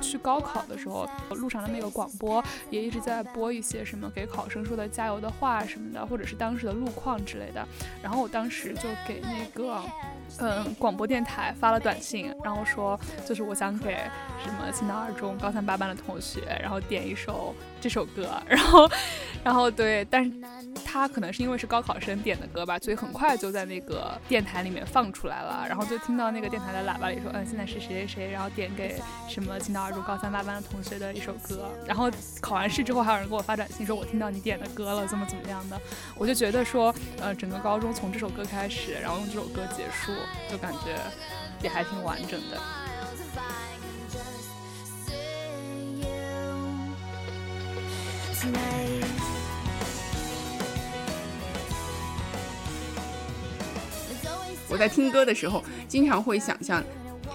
去高考的时候，路上的那个广播也一直在播一些什么给考生说的加油的话什么的，或者是当时的路况之类的。然后我当时就给那个。嗯，广播电台发了短信，然后说就是我想给什么青岛二中高三八班的同学，然后点一首这首歌，然后，然后对，但是他可能是因为是高考生点的歌吧，所以很快就在那个电台里面放出来了，然后就听到那个电台的喇叭里说，嗯，现在是谁谁谁，然后点给什么青岛二中高三八班的同学的一首歌，然后考完试之后还有人给我发短信说，我听到你点的歌了，怎么怎么样的，我就觉得说，呃，整个高中从这首歌开始，然后用这首歌结束。就感觉也还挺完整的。我在听歌的时候，经常会想象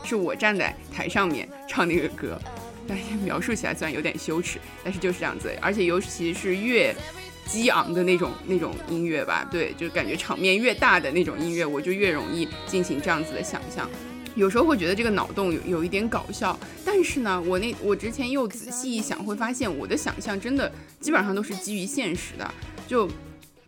是我站在台上面唱那个歌，但是描述起来虽然有点羞耻，但是就是这样子。而且尤其是越激昂的那种那种音乐吧，对，就感觉场面越大的那种音乐，我就越容易进行这样子的想象。有时候会觉得这个脑洞有有一点搞笑，但是呢，我那我之前又仔细一想，会发现我的想象真的基本上都是基于现实的，就。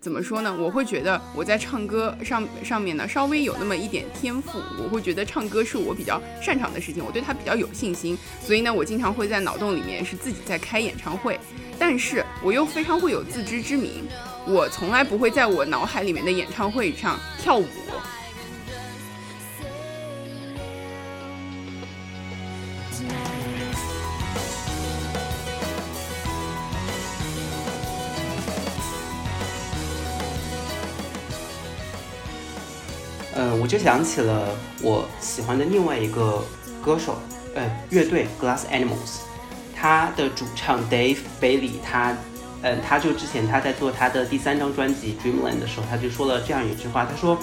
怎么说呢？我会觉得我在唱歌上上面呢，稍微有那么一点天赋。我会觉得唱歌是我比较擅长的事情，我对它比较有信心。所以呢，我经常会在脑洞里面是自己在开演唱会，但是我又非常会有自知之明，我从来不会在我脑海里面的演唱会上跳舞。就想起了我喜欢的另外一个歌手，呃，乐队 Glass Animals，他的主唱 Dave Bailey，他，呃，他就之前他在做他的第三张专辑 Dreamland 的时候，他就说了这样一句话，他说，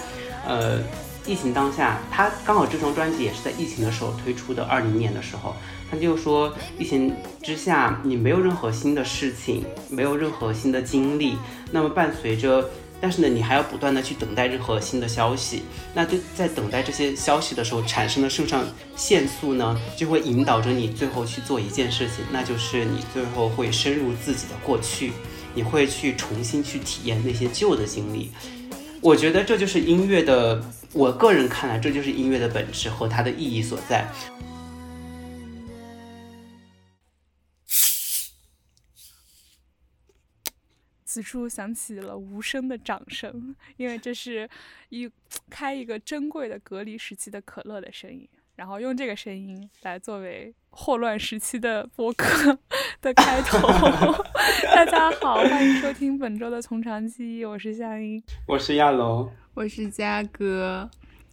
呃，疫情当下，他刚好这张专辑也是在疫情的时候推出的，二零年的时候，他就说，疫情之下，你没有任何新的事情，没有任何新的经历，那么伴随着。但是呢，你还要不断的去等待任何新的消息。那就在等待这些消息的时候，产生的肾上腺素呢，就会引导着你最后去做一件事情，那就是你最后会深入自己的过去，你会去重新去体验那些旧的经历。我觉得这就是音乐的，我个人看来，这就是音乐的本质和它的意义所在。此处响起了无声的掌声，因为这是一开一个珍贵的隔离时期的可乐的声音，然后用这个声音来作为霍乱时期的播客 的开头。大家好，欢迎收听本周的从长计议，我是夏英，我是亚龙，我是嘉哥，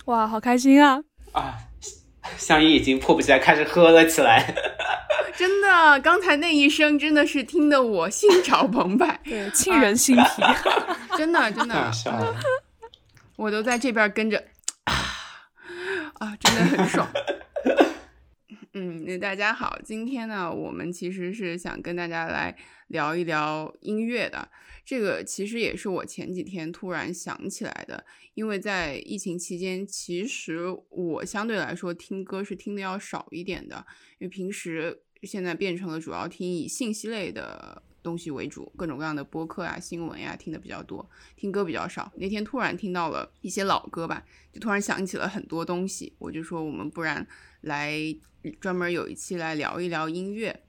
哇，好开心啊！啊，香音已经迫不及待开始喝了起来。真的，刚才那一声真的是听得我心潮澎湃，对，沁人心脾，真的真的，我都在这边跟着啊啊，真的很爽。嗯，那大家好，今天呢，我们其实是想跟大家来聊一聊音乐的。这个其实也是我前几天突然想起来的，因为在疫情期间，其实我相对来说听歌是听的要少一点的，因为平时。现在变成了主要听以信息类的东西为主，各种各样的播客啊、新闻呀听的比较多，听歌比较少。那天突然听到了一些老歌吧，就突然想起了很多东西，我就说我们不然来专门有一期来聊一聊音乐。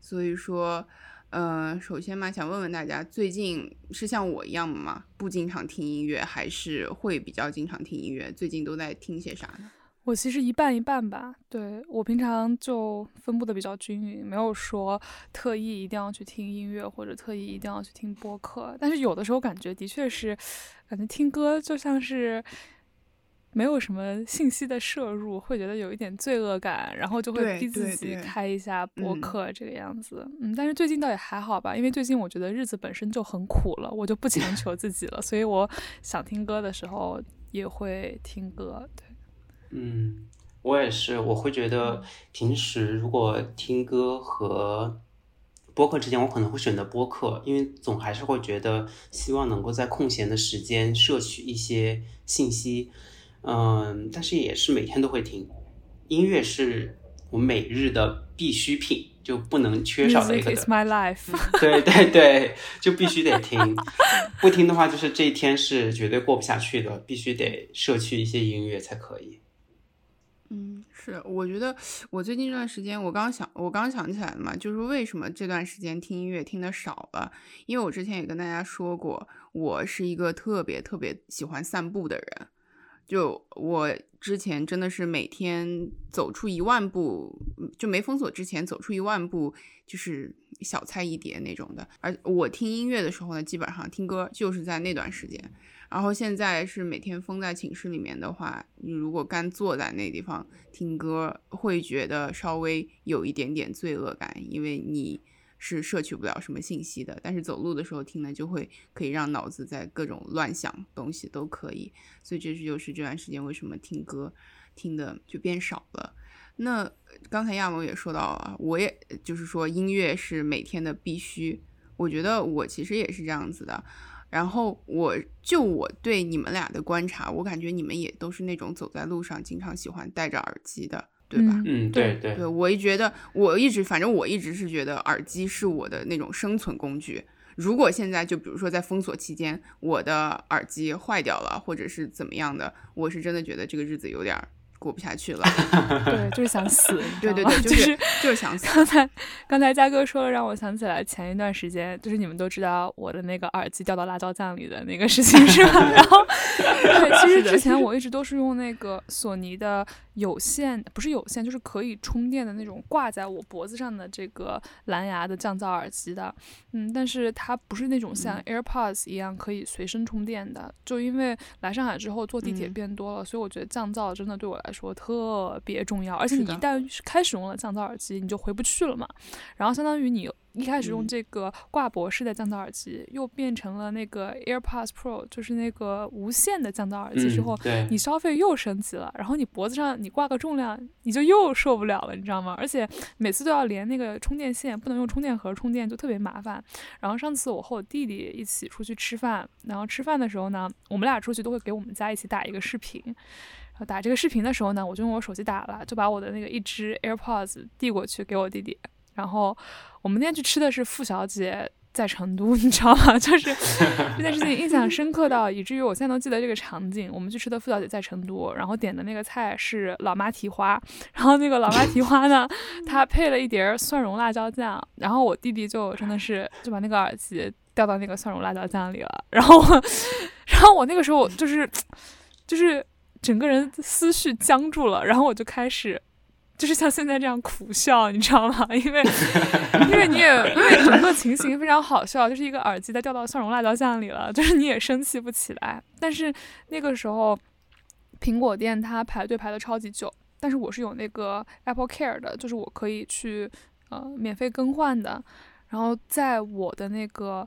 所以说，呃，首先嘛，想问问大家，最近是像我一样吗？不经常听音乐，还是会比较经常听音乐？最近都在听些啥呢？我其实一半一半吧，对我平常就分布的比较均匀，没有说特意一定要去听音乐或者特意一定要去听播客。但是有的时候感觉的确是，感觉听歌就像是没有什么信息的摄入，会觉得有一点罪恶感，然后就会逼自己开一下播客这个样子。嗯，但是最近倒也还好吧，因为最近我觉得日子本身就很苦了，我就不强求自己了，所以我想听歌的时候也会听歌。对。嗯，我也是，我会觉得平时如果听歌和播客之间，我可能会选择播客，因为总还是会觉得希望能够在空闲的时间摄取一些信息。嗯，但是也是每天都会听音乐，是我每日的必需品，就不能缺少的一个。Music is my life。对对对，就必须得听，不听的话，就是这一天是绝对过不下去的，必须得摄取一些音乐才可以。嗯，是，我觉得我最近这段时间，我刚想，我刚想起来了嘛，就是为什么这段时间听音乐听的少了？因为我之前也跟大家说过，我是一个特别特别喜欢散步的人。就我之前真的是每天走出一万步，就没封锁之前走出一万步就是小菜一碟那种的。而我听音乐的时候呢，基本上听歌就是在那段时间。然后现在是每天封在寝室里面的话，你如果干坐在那地方听歌，会觉得稍微有一点点罪恶感，因为你。是摄取不了什么信息的，但是走路的时候听呢，就会可以让脑子在各种乱想东西都可以，所以这是就是这段时间为什么听歌听的就变少了。那刚才亚萌也说到了，我也就是说音乐是每天的必须，我觉得我其实也是这样子的。然后我就我对你们俩的观察，我感觉你们也都是那种走在路上经常喜欢戴着耳机的。对吧？嗯，对对对，我一觉得，我一直反正我一直是觉得耳机是我的那种生存工具。如果现在就比如说在封锁期间，我的耳机坏掉了，或者是怎么样的，我是真的觉得这个日子有点。过不下去了，对，就是想死，对对对，就是就是想死。刚才刚才嘉哥说了，让我想起来前一段时间，就是你们都知道我的那个耳机掉到辣椒酱里的那个事情是吧？然后，对，其实之前我一直都是用那个索尼的有线，不是有线，就是可以充电的那种挂在我脖子上的这个蓝牙的降噪耳机的，嗯，但是它不是那种像 AirPods 一样可以随身充电的。就因为来上海之后坐地铁变多了，所以我觉得降噪真的对我来。说特别重要，而且你一旦开始用了降噪耳机，你就回不去了嘛。然后相当于你一开始用这个挂脖式的降噪耳机，又变成了那个 AirPods Pro，就是那个无线的降噪耳机之后，你消费又升级了。然后你脖子上你挂个重量，你就又受不了了，你知道吗？而且每次都要连那个充电线，不能用充电盒充电，就特别麻烦。然后上次我和我弟弟一起出去吃饭，然后吃饭的时候呢，我们俩出去都会给我们家一起打一个视频。打这个视频的时候呢，我就用我手机打了，就把我的那个一只 AirPods 递过去给我弟弟。然后我们那天去吃的是付小姐在成都，你知道吗？就是这件事情印象深刻到以至于我现在都记得这个场景。我们去吃的付小姐在成都，然后点的那个菜是老妈蹄花，然后那个老妈蹄花呢，它配了一碟蒜蓉辣椒酱。然后我弟弟就真的是就把那个耳机掉到那个蒜蓉辣椒酱里了。然后，然后我那个时候就是就是。整个人思绪僵住了，然后我就开始，就是像现在这样苦笑，你知道吗？因为，因为你也因为整个情形非常好笑，就是一个耳机在掉到蒜蓉辣椒酱里了，就是你也生气不起来。但是那个时候，苹果店它排队排的超级久，但是我是有那个 Apple Care 的，就是我可以去呃免费更换的。然后在我的那个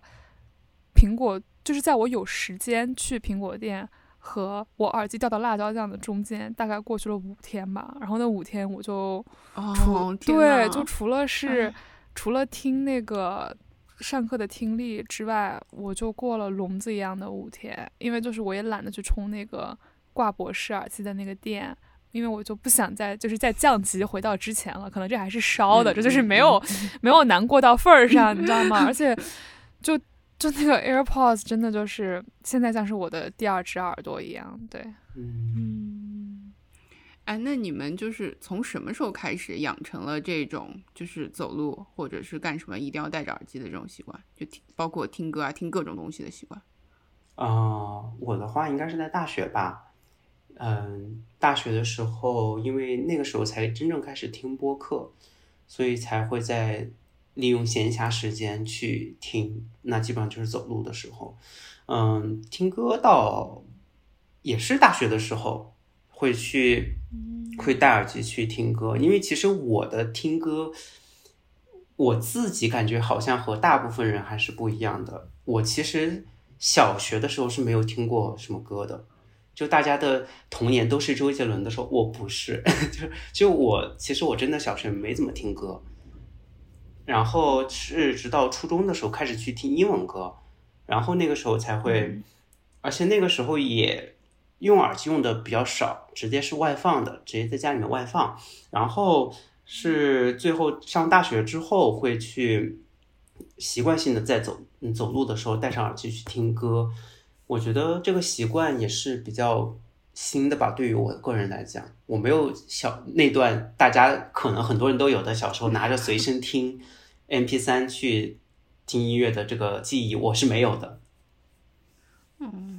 苹果，就是在我有时间去苹果店。和我耳机掉到辣椒酱的中间，大概过去了五天吧。然后那五天我就，除对，就除了是除了听那个上课的听力之外，我就过了聋子一样的五天。因为就是我也懒得去充那个挂博士耳机的那个电，因为我就不想再就是再降级回到之前了。可能这还是烧的，这就是没有没有难过到份儿上，你知道吗？而且 就。就那个 AirPods 真的就是现在像是我的第二只耳朵一样，对，嗯，哎，那你们就是从什么时候开始养成了这种就是走路或者是干什么一定要戴着耳机的这种习惯？就听包括听歌啊，听各种东西的习惯？啊，我的话应该是在大学吧，嗯，大学的时候，因为那个时候才真正开始听播客，所以才会在。利用闲暇时间去听，那基本上就是走路的时候。嗯，听歌到也是大学的时候会去，会戴耳机去听歌。因为其实我的听歌，我自己感觉好像和大部分人还是不一样的。我其实小学的时候是没有听过什么歌的，就大家的童年都是周杰伦的时候，我不是，就就我其实我真的小学没怎么听歌。然后是直到初中的时候开始去听英文歌，然后那个时候才会，而且那个时候也用耳机用的比较少，直接是外放的，直接在家里面外放。然后是最后上大学之后会去习惯性的在走嗯走路的时候戴上耳机去听歌。我觉得这个习惯也是比较新的吧，对于我个人来讲，我没有小那段大家可能很多人都有的小时候拿着随身听 M P 三去听音乐的这个记忆，我是没有的。嗯。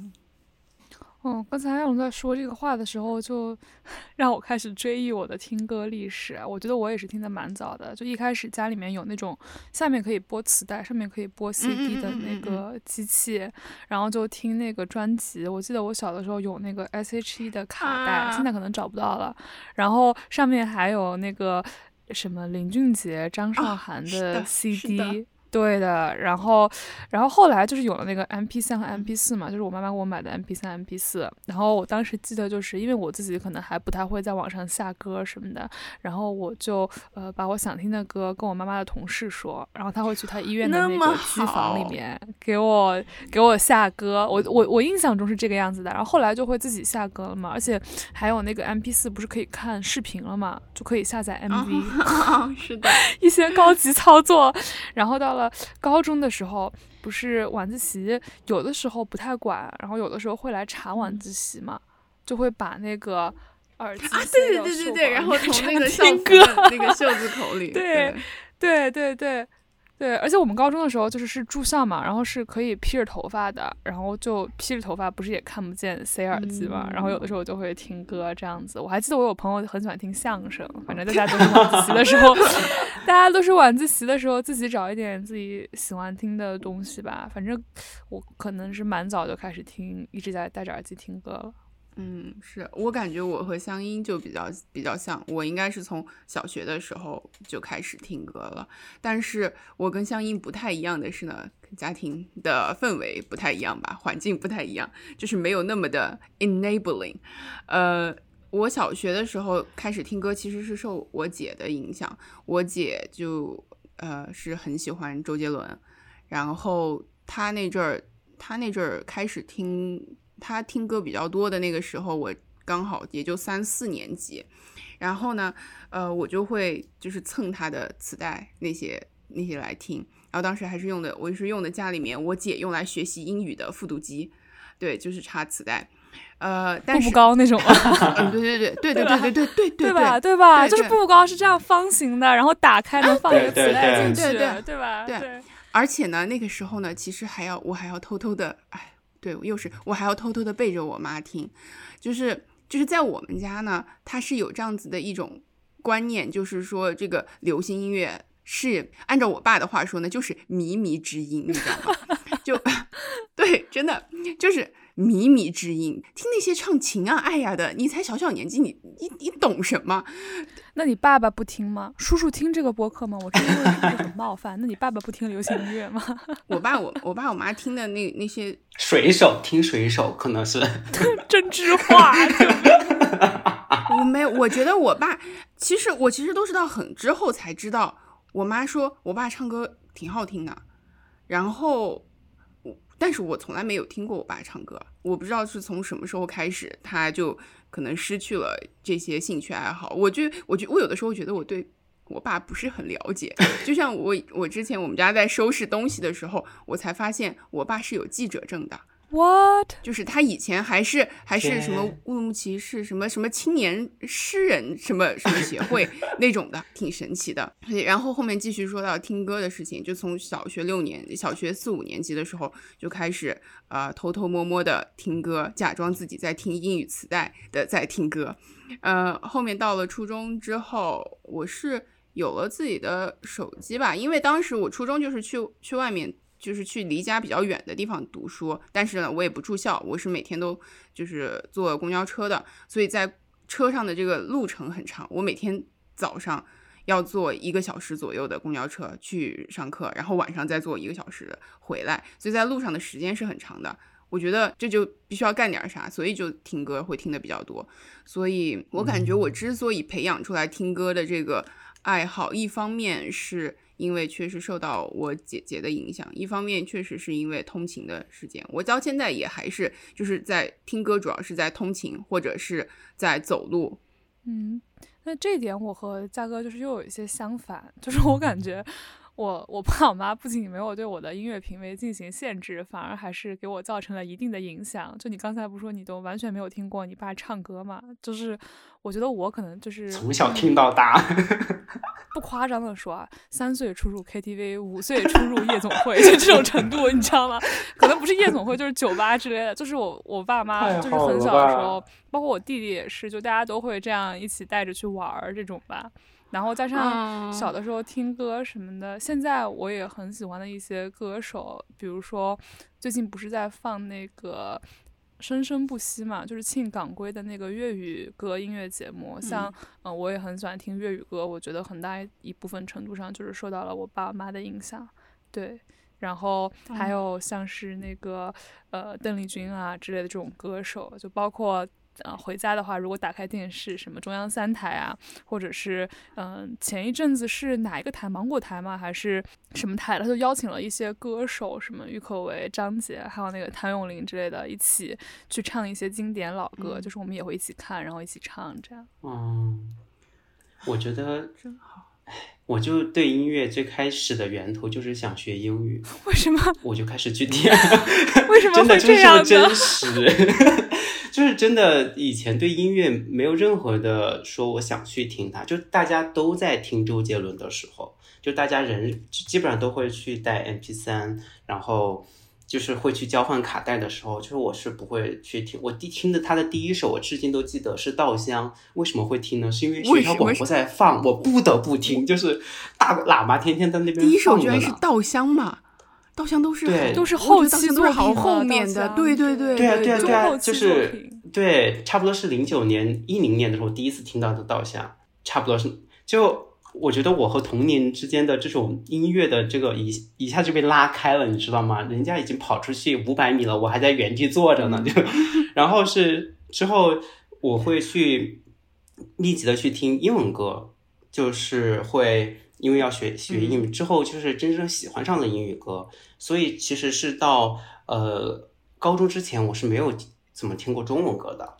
嗯，刚才亚龙在说这个话的时候，就 让我开始追忆我的听歌历史。我觉得我也是听的蛮早的，就一开始家里面有那种下面可以播磁带、上面可以播 CD 的那个机器，然后就听那个专辑。我记得我小的时候有那个 S.H.E 的卡带，现在可能找不到了。然后上面还有那个什么林俊杰、张韶涵的 CD。对的，然后，然后后来就是有了那个 M P 三和 M P 四嘛，就是我妈妈给我买的 M P 三、M P 四。然后我当时记得，就是因为我自己可能还不太会在网上下歌什么的，然后我就呃把我想听的歌跟我妈妈的同事说，然后她会去她医院的那个机房里面给我给我下歌。我我我印象中是这个样子的。然后后来就会自己下歌了嘛，而且还有那个 M P 四不是可以看视频了嘛，就可以下载 M V，是的，一些高级操作。然后到了。高中的时候，不是晚自习，有的时候不太管，然后有的时候会来查晚自习嘛，就会把那个耳机啊，对对对对对，然后从那个听歌那个袖子口里，对对对对。对，而且我们高中的时候就是是住校嘛，然后是可以披着头发的，然后就披着头发，不是也看不见塞耳机嘛，然后有的时候就会听歌这样子。我还记得我有朋友很喜欢听相声，反正大家都是晚自习的时候，大家都是晚自习的时候自己找一点自己喜欢听的东西吧。反正我可能是蛮早就开始听，一直在戴着耳机听歌了。嗯，是我感觉我和香音就比较比较像，我应该是从小学的时候就开始听歌了。但是我跟香音不太一样的是呢，家庭的氛围不太一样吧，环境不太一样，就是没有那么的 enabling。呃，我小学的时候开始听歌，其实是受我姐的影响，我姐就呃是很喜欢周杰伦，然后她那阵儿，她那阵儿开始听。他听歌比较多的那个时候，我刚好也就三四年级，然后呢，呃，我就会就是蹭他的磁带那些那些来听，然后当时还是用的，我是用的家里面我姐用来学习英语的复读机，对，就是插磁带，呃，步步高那种，嗯，对对对对对对对对对对吧对吧？就是步步高是这样方形的，然后打开能放一个磁带进去，对对吧？对，而且呢，那个时候呢，其实还要我还要偷偷的，哎。对，又是我还要偷偷的背着我妈听，就是就是在我们家呢，它是有这样子的一种观念，就是说这个流行音乐是按照我爸的话说呢，就是靡靡之音，你知道吗？就 对，真的就是。靡靡之音，听那些唱情啊爱呀的，你才小小年纪，你你你懂什么？那你爸爸不听吗？叔叔听这个播客吗？我真的很冒犯。那你爸爸不听流行音乐吗？我爸我我爸我妈听的那那些水手听水手可能是 真知话。我没有，我觉得我爸其实我其实都是到很之后才知道，我妈说我爸唱歌挺好听的，然后。但是我从来没有听过我爸唱歌，我不知道是从什么时候开始，他就可能失去了这些兴趣爱好。我就，我觉，我有的时候觉得我对我爸不是很了解。就像我，我之前我们家在收拾东西的时候，我才发现我爸是有记者证的。What？就是他以前还是还是什么乌鲁木齐市什么什么青年诗人什么什么协会 那种的，挺神奇的。然后后面继续说到听歌的事情，就从小学六年、小学四五年级的时候就开始，呃，偷偷摸摸的听歌，假装自己在听英语磁带的在听歌。呃，后面到了初中之后，我是有了自己的手机吧，因为当时我初中就是去去外面。就是去离家比较远的地方读书，但是呢，我也不住校，我是每天都就是坐公交车的，所以在车上的这个路程很长，我每天早上要坐一个小时左右的公交车去上课，然后晚上再坐一个小时回来，所以在路上的时间是很长的。我觉得这就必须要干点啥，所以就听歌会听的比较多。所以我感觉我之所以培养出来听歌的这个爱好，一方面是。因为确实受到我姐姐的影响，一方面确实是因为通勤的时间，我到现在也还是就是在听歌，主要是在通勤或者是在走路嗯，那这点我和嘉哥就是又有一些相反，就是我感觉。我我爸我妈不仅没有对我的音乐品味进行限制，反而还是给我造成了一定的影响。就你刚才不说你都完全没有听过你爸唱歌嘛？就是我觉得我可能就是从小听到大，不夸张的说啊，三岁出入 KTV，五岁出入夜总会，就这种程度，你知道吗？可能不是夜总会，就是酒吧之类的。就是我我爸妈就是很小的时候，包括我弟弟也是，就大家都会这样一起带着去玩儿这种吧。然后加上小的时候听歌什么的，现在我也很喜欢的一些歌手，比如说最近不是在放那个《生生不息》嘛，就是庆港归的那个粤语歌音乐节目。像嗯，我也很喜欢听粤语歌，我觉得很大一部分程度上就是受到了我爸妈的影响。对，然后还有像是那个呃邓丽君啊之类的这种歌手，就包括。呃，回家的话，如果打开电视，什么中央三台啊，或者是嗯，前一阵子是哪一个台，芒果台吗？还是什么台？他就邀请了一些歌手，什么郁可唯、张杰，还有那个谭咏麟之类的，一起去唱一些经典老歌，就是我们也会一起看，然后一起唱，这样。嗯，我觉得真好。我就对音乐最开始的源头就是想学英语。为什么？我就开始去听。为什么 真的这样真实。就是真的，以前对音乐没有任何的说我想去听它，就大家都在听周杰伦的时候，就大家人基本上都会去带 M P 三，然后就是会去交换卡带的时候，就是我是不会去听。我第听的他的第一首，我至今都记得是《稻香》。为什么会听呢？是因为学校广播在放，我不得不听，就是大喇叭天天在那边。第一首居然是《稻香》嘛。稻香都是对，都是后期都是好后面的，对对对对啊对啊对啊，就是对，差不多是零九年一零年的时候第一次听到的稻香，差不多是就我觉得我和童年之间的这种音乐的这个一一下就被拉开了，你知道吗？人家已经跑出去五百米了，我还在原地坐着呢，就 然后是之后我会去密集的去听英文歌，就是会。因为要学学英语之后，就是真正喜欢上了英语歌，所以其实是到呃高中之前，我是没有怎么听过中文歌的。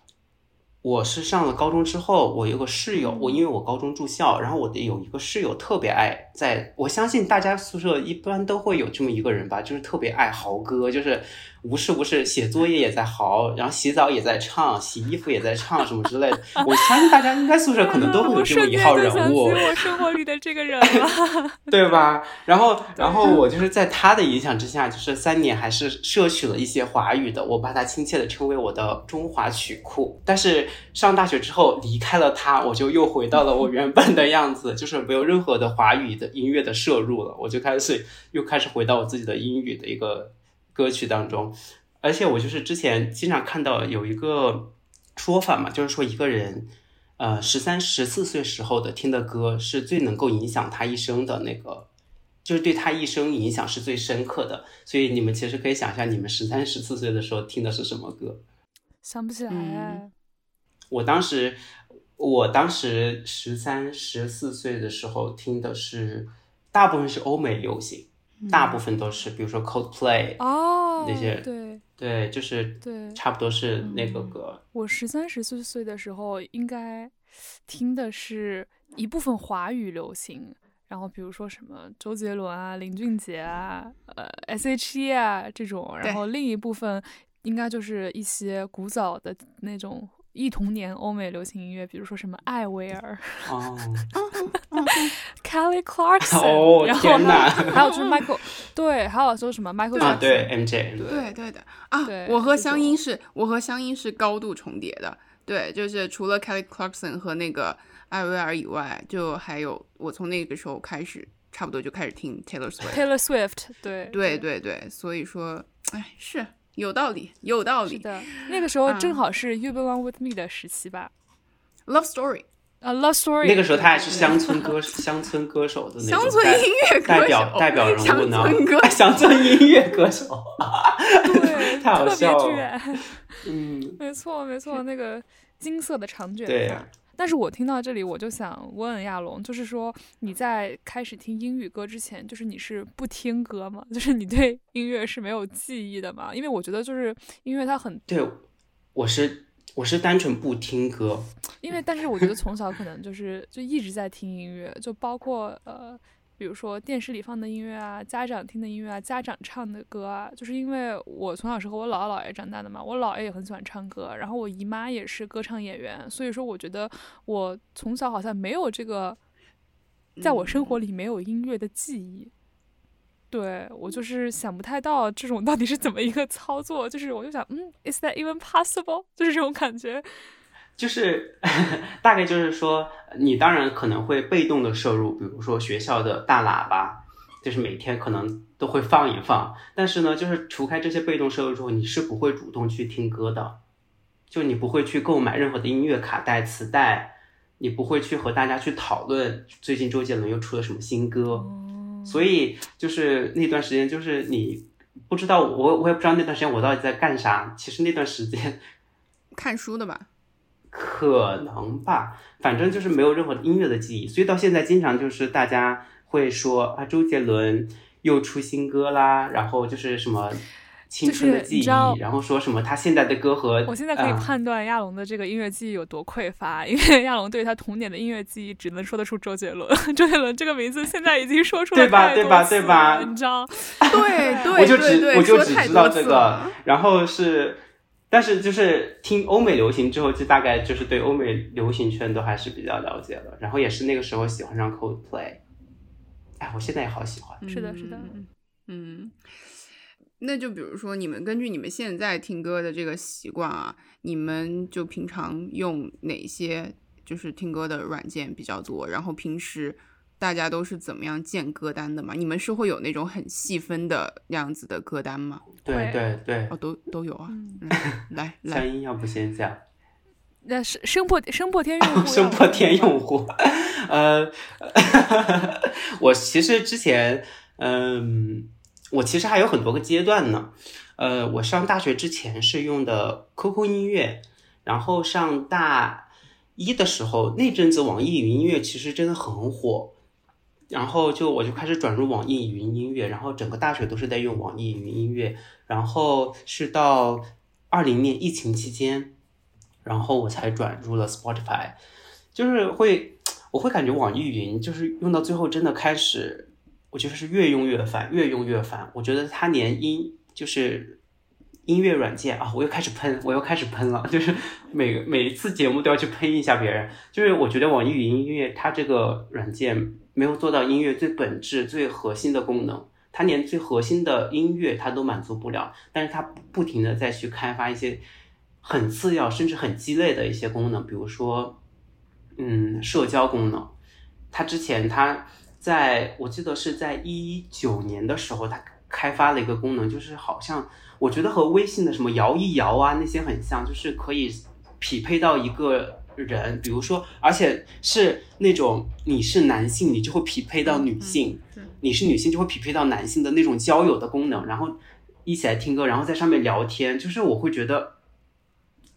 我是上了高中之后，我有个室友，我因为我高中住校，然后我的有一个室友特别爱，在我相信大家宿舍一般都会有这么一个人吧，就是特别爱嚎歌，就是。无事无事，写作业也在嚎，然后洗澡也在唱，洗衣服也在唱，什么之类的。我相信大家应该宿舍可能都会有这么一号人物。我生活里的这个人了，对吧？然后，然后我就是在他的影响之下，就是三年还是摄取了一些华语的，我把他亲切的称为我的中华曲库。但是上大学之后离开了他，我就又回到了我原本的样子，就是没有任何的华语的音乐的摄入了，我就开始又开始回到我自己的英语的一个。歌曲当中，而且我就是之前经常看到有一个说法嘛，就是说一个人，呃，十三、十四岁时候的听的歌是最能够影响他一生的那个，就是对他一生影响是最深刻的。所以你们其实可以想象，你们十三、十四岁的时候听的是什么歌？想不起来。我当时，我当时十三、十四岁的时候听的是，大部分是欧美流行。大部分都是，比如说 Coldplay 哦，那些对对，就是对，差不多是那个歌。我十三十四岁的时候，应该听的是一部分华语流行，然后比如说什么周杰伦啊、林俊杰啊、呃 S.H.E 啊这种，然后另一部分应该就是一些古早的那种。忆童年欧美流行音乐，比如说什么艾薇儿，哦，Kelly Clarkson，哦，然后 还有就是 Michael，对，还有说什么 Michael，啊，对，MJ，对对的。啊，我和香音是，我和香音是高度重叠的，对，就是除了 Kelly Clarkson 和那个艾薇儿以外，就还有我从那个时候开始，差不多就开始听 Taylor Swift，Taylor Swift，对，对。对对，所以说，哎，是。有道理，有道理。是的，那个时候正好是 You Belong With Me 的时期吧。Love Story，啊，Love Story。那个时候他还是乡村歌乡村歌手的那种乡村音乐代表代表人物呢。乡村歌 乡村音乐歌手，对，太好笑了。嗯，没错没错，那个金色的长卷发。但是我听到这里，我就想问亚龙，就是说你在开始听英语歌之前，就是你是不听歌吗？就是你对音乐是没有记忆的吗？因为我觉得就是音乐它很对，我是我是单纯不听歌，因为但是我觉得从小可能就是就一直在听音乐，就包括呃，比如说电视里放的音乐啊，家长听的音乐啊，家长唱的歌啊，就是因为我从小是和我姥姥姥爷长大的嘛，我姥爷也很喜欢唱歌，然后我姨妈也是歌唱演员，所以说我觉得我从小好像没有这个，在我生活里没有音乐的记忆。对我就是想不太到这种到底是怎么一个操作，就是我就想，嗯，is that even possible？就是这种感觉，就是 大概就是说，你当然可能会被动的摄入，比如说学校的大喇叭，就是每天可能都会放一放，但是呢，就是除开这些被动摄入之后，你是不会主动去听歌的，就你不会去购买任何的音乐卡带、磁带，你不会去和大家去讨论最近周杰伦又出了什么新歌。所以就是那段时间，就是你不知道我，我也不知道那段时间我到底在干啥。其实那段时间 看书的吧，可能吧，反正就是没有任何音乐的记忆。所以到现在，经常就是大家会说啊，周杰伦又出新歌啦，然后就是什么。青春的记忆，然后说什么他现在的歌和我现在可以判断亚龙的这个音乐记忆有多匮乏，因为亚龙对他童年的音乐记忆只能说得出周杰伦。周杰伦这个名字现在已经说出了对吧？对吧？对吧？你知道？对对，我就只我就只知道这个。然后是，但是就是听欧美流行之后，就大概就是对欧美流行圈都还是比较了解了。然后也是那个时候喜欢上 Coldplay。哎，我现在也好喜欢。是的，是的，嗯。那就比如说，你们根据你们现在听歌的这个习惯啊，你们就平常用哪些就是听歌的软件比较多？然后平时大家都是怎么样建歌单的嘛？你们是会有那种很细分的样子的歌单吗？对对对，哦，都都有啊。来 来，三音要不先讲？那声声破 声破天用户，声破天用户。呃，我其实之前嗯。我其实还有很多个阶段呢，呃，我上大学之前是用的 QQ 音乐，然后上大一的时候那阵子网易云音乐其实真的很火，然后就我就开始转入网易云音乐，然后整个大学都是在用网易云音乐，然后是到二零年疫情期间，然后我才转入了 Spotify，就是会我会感觉网易云就是用到最后真的开始。我觉得是越用越烦，越用越烦。我觉得它连音就是音乐软件啊，我又开始喷，我又开始喷了。就是每每一次节目都要去喷一下别人。就是我觉得网易云音乐它这个软件没有做到音乐最本质、最核心的功能，它连最核心的音乐它都满足不了。但是它不停的再去开发一些很次要甚至很鸡肋的一些功能，比如说嗯社交功能。它之前它。在我记得是在一九年的时候，它开发了一个功能，就是好像我觉得和微信的什么摇一摇啊那些很像，就是可以匹配到一个人，比如说，而且是那种你是男性，你就会匹配到女性；你是女性就会匹配到男性的那种交友的功能，然后一起来听歌，然后在上面聊天。就是我会觉得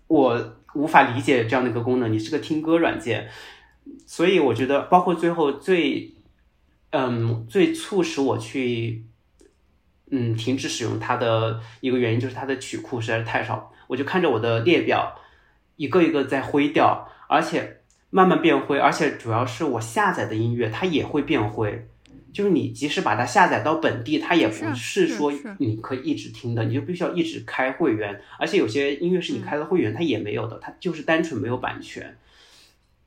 我无法理解这样的一个功能，你是个听歌软件，所以我觉得包括最后最。嗯，最促使我去嗯停止使用它的一个原因就是它的曲库实在是太少，我就看着我的列表一个一个在灰掉，而且慢慢变灰，而且主要是我下载的音乐它也会变灰，就是你即使把它下载到本地，它也不是说你可以一直听的，你就必须要一直开会员，而且有些音乐是你开了会员它也没有的，它就是单纯没有版权。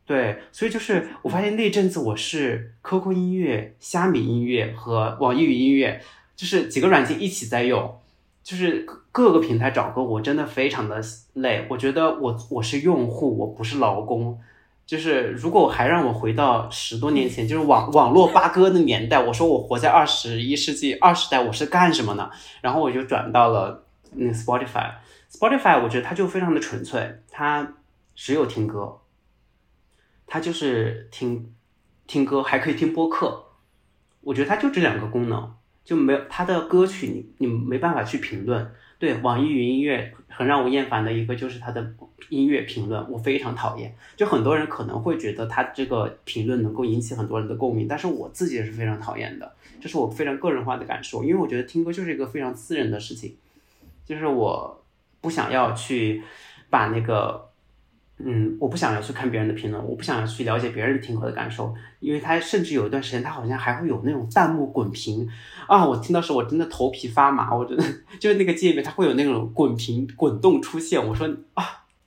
对，所以就是我发现那阵子我是 QQ 音乐、虾米音乐和网易云音乐，就是几个软件一起在用，就是各个平台找歌，我真的非常的累。我觉得我我是用户，我不是劳工。就是如果还让我回到十多年前，就是网网络八哥的年代，我说我活在二十一世纪二十代，我是干什么呢？然后我就转到了那 Spotify。Spotify 我觉得它就非常的纯粹，它只有听歌。它就是听听歌，还可以听播客。我觉得它就这两个功能，就没有他的歌曲，你你没办法去评论。对，网易云音乐很让我厌烦的一个就是他的音乐评论，我非常讨厌。就很多人可能会觉得他这个评论能够引起很多人的共鸣，但是我自己也是非常讨厌的，这是我非常个人化的感受。因为我觉得听歌就是一个非常私人的事情，就是我不想要去把那个。嗯，我不想要去看别人的评论，我不想要去了解别人听歌的感受，因为他甚至有一段时间，他好像还会有那种弹幕滚屏啊，我听到时候我真的头皮发麻，我真的就是那个界面，它会有那种滚屏滚动出现，我说啊，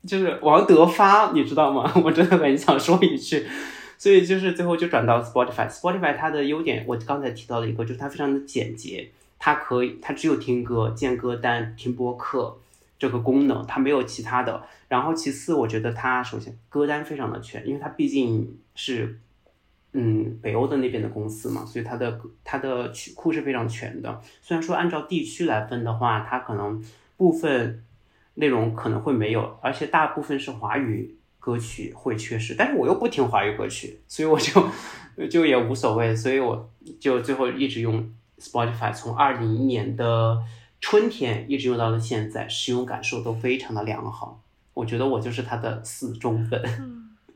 就是王德发，你知道吗？我真的很想说一句，所以就是最后就转到 Spotify，Spotify 它的优点，我刚才提到的一个就是它非常的简洁，它可以，它只有听歌、建歌单、听播客。这个功能它没有其他的，然后其次我觉得它首先歌单非常的全，因为它毕竟是嗯北欧的那边的公司嘛，所以它的它的曲库是非常全的。虽然说按照地区来分的话，它可能部分内容可能会没有，而且大部分是华语歌曲会缺失，但是我又不听华语歌曲，所以我就就也无所谓，所以我就最后一直用 Spotify，从二零年的。春天一直用到了现在，使用感受都非常的良好。我觉得我就是它的死忠粉。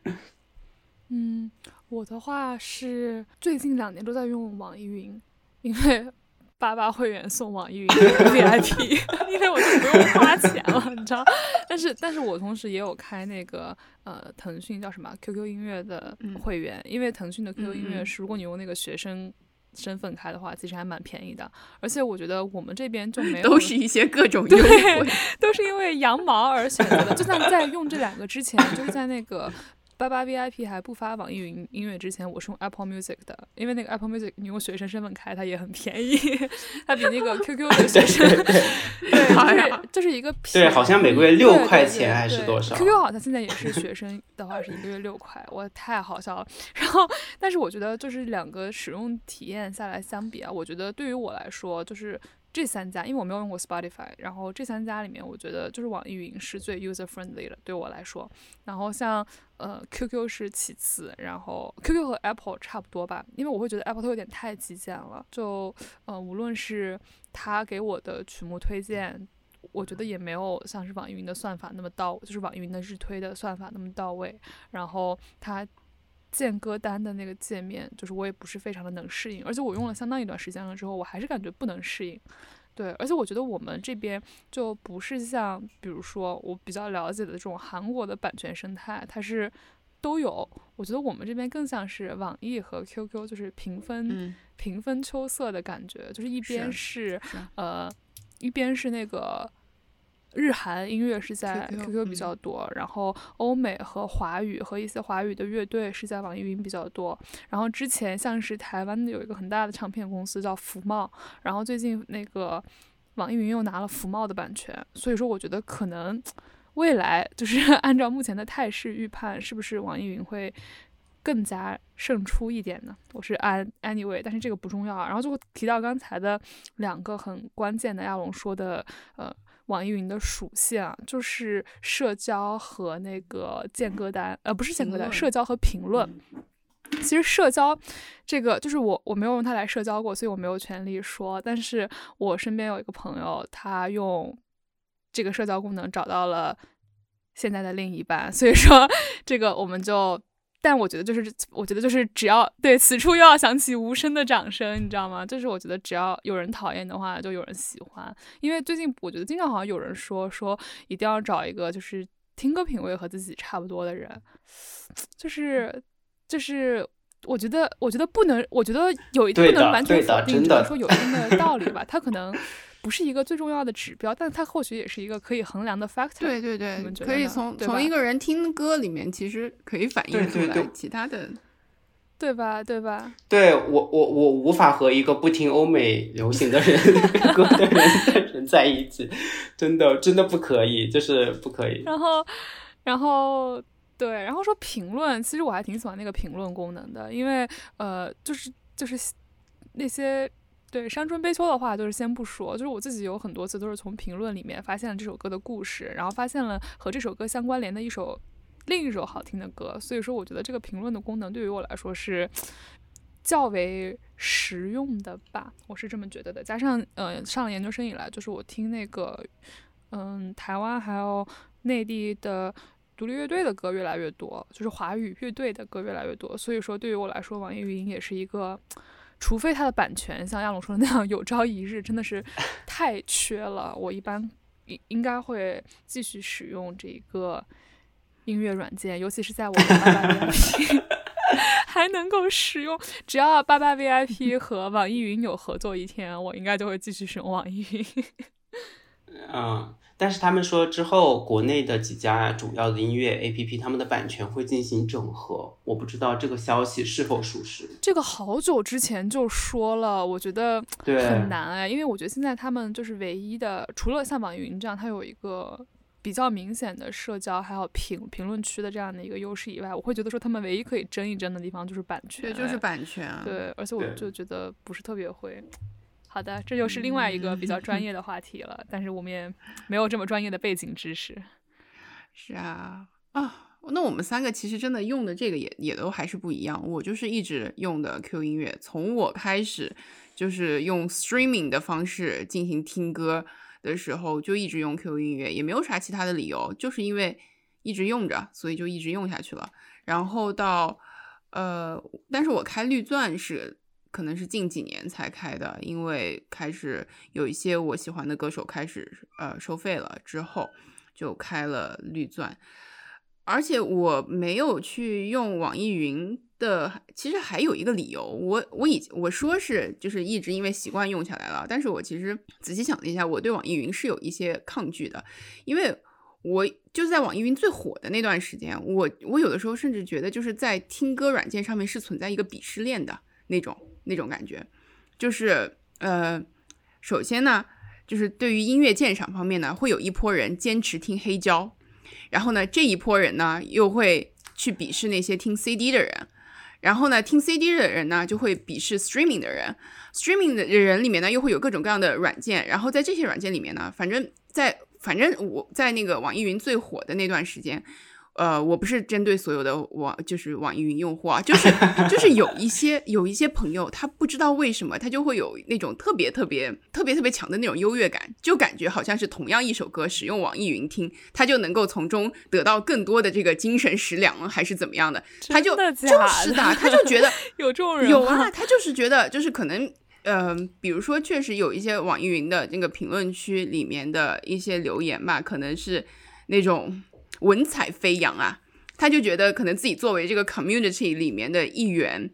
嗯，我的话是最近两年都在用网易云，因为八八会员送网易云 VIP，因为我就不用花钱了，你知道。但是，但是我同时也有开那个呃腾讯叫什么 QQ 音乐的会员，因为腾讯的 QQ 音乐是如果你用那个学生。身份开的话，其实还蛮便宜的，而且我觉得我们这边就没有，都是一些各种 优惠，都是因为羊毛而选择的。就像在用这两个之前，就是在那个。八八 VIP 还不发网易云音乐之前，我是用 Apple Music 的，因为那个 Apple Music 你用学生身份开，它也很便宜，它比那个 QQ 的学生对，就是就是一个对，好像每个月六块钱还是多少？QQ 好像现在也是学生的话是一个月六块，我太好笑了。然后，但是我觉得就是两个使用体验下来相比啊，我觉得对于我来说就是。这三家，因为我没有用过 Spotify，然后这三家里面，我觉得就是网易云是最 user friendly 的，对我来说。然后像呃 QQ 是其次，然后 QQ 和 Apple 差不多吧，因为我会觉得 Apple 它有点太极简了，就呃无论是它给我的曲目推荐，我觉得也没有像是网易云的算法那么到，就是网易云的日推的算法那么到位。然后它。建歌单的那个界面，就是我也不是非常的能适应，而且我用了相当一段时间了之后，我还是感觉不能适应。对，而且我觉得我们这边就不是像，比如说我比较了解的这种韩国的版权生态，它是都有。我觉得我们这边更像是网易和 QQ，就是平分平分秋色的感觉，就是一边是呃，一边是那个。日韩音乐是在 QQ 比较多，然后欧美和华语和一些华语的乐队是在网易云比较多。然后之前像是台湾的有一个很大的唱片公司叫福茂，然后最近那个网易云又拿了福茂的版权，所以说我觉得可能未来就是 按照目前的态势预判，是不是网易云会更加胜出一点呢？我是按 anyway，但是这个不重要。然后就提到刚才的两个很关键的亚龙说的，呃。网易云的属性啊，就是社交和那个建歌单，呃，不是建歌单，社交和评论。其实社交这个，就是我我没有用它来社交过，所以我没有权利说。但是我身边有一个朋友，他用这个社交功能找到了现在的另一半，所以说这个我们就。但我觉得就是，我觉得就是，只要对此处又要响起无声的掌声，你知道吗？就是我觉得只要有人讨厌的话，就有人喜欢。因为最近我觉得经常好像有人说说一定要找一个就是听歌品味和自己差不多的人，就是就是我觉得我觉得不能，我觉得有一不能完全否定，只能说有一定的道理吧。他可能。不是一个最重要的指标，但它或许也是一个可以衡量的 factor。对对对，可以从从一个人听歌里面，其实可以反映出来其他的，对吧？对吧？对我我我无法和一个不听欧美流行的人 歌的人的人在一起，真的真的不可以，就是不可以。然后然后对，然后说评论，其实我还挺喜欢那个评论功能的，因为呃，就是就是那些。对伤春悲秋的话，就是先不说，就是我自己有很多次都是从评论里面发现了这首歌的故事，然后发现了和这首歌相关联的一首另一首好听的歌，所以说我觉得这个评论的功能对于我来说是较为实用的吧，我是这么觉得的。加上呃上了研究生以来，就是我听那个嗯台湾还有内地的独立乐队的歌越来越多，就是华语乐队的歌越来越多，所以说对于我来说，网易云也是一个。除非它的版权像亚龙说的那样有朝一日真的是 太缺了，我一般应应该会继续使用这个音乐软件，尤其是在我的八八 VIP 还能够使用。只要八八 VIP 和网易云有合作一天，我应该就会继续使用网易云。嗯。但是他们说之后，国内的几家主要的音乐 APP，他们的版权会进行整合。我不知道这个消息是否属实。这个好久之前就说了，我觉得很难哎，因为我觉得现在他们就是唯一的，除了像网易云这样，它有一个比较明显的社交还有评评论区的这样的一个优势以外，我会觉得说他们唯一可以争一争的地方就是版权。对，就是版权。对，而且我就觉得不是特别会。好的，这就是另外一个比较专业的话题了，但是我们也没有这么专业的背景知识。是啊，啊，那我们三个其实真的用的这个也也都还是不一样。我就是一直用的 Q 音乐，从我开始就是用 streaming 的方式进行听歌的时候，就一直用 Q 音乐，也没有啥其他的理由，就是因为一直用着，所以就一直用下去了。然后到呃，但是我开绿钻是。可能是近几年才开的，因为开始有一些我喜欢的歌手开始呃收费了之后，就开了绿钻。而且我没有去用网易云的，其实还有一个理由，我我以我说是就是一直因为习惯用下来了，但是我其实仔细想了一下，我对网易云是有一些抗拒的，因为我就是在网易云最火的那段时间，我我有的时候甚至觉得就是在听歌软件上面是存在一个鄙视链的那种。那种感觉，就是呃，首先呢，就是对于音乐鉴赏方面呢，会有一波人坚持听黑胶，然后呢，这一波人呢又会去鄙视那些听 CD 的人，然后呢，听 CD 的人呢就会鄙视 streaming 的人，streaming 的人里面呢又会有各种各样的软件，然后在这些软件里面呢，反正在反正我在那个网易云最火的那段时间。呃，我不是针对所有的网，就是网易云用户啊，就是就是有一些有一些朋友，他不知道为什么，他就会有那种特别特别特别特别强的那种优越感，就感觉好像是同样一首歌，使用网易云听，他就能够从中得到更多的这个精神食粮，还是怎么样的？他就就是的，他就觉得 有这种人有啊，他就是觉得就是可能，嗯，比如说确实有一些网易云的那个评论区里面的一些留言吧，可能是那种。文采飞扬啊，他就觉得可能自己作为这个 community 里面的一员，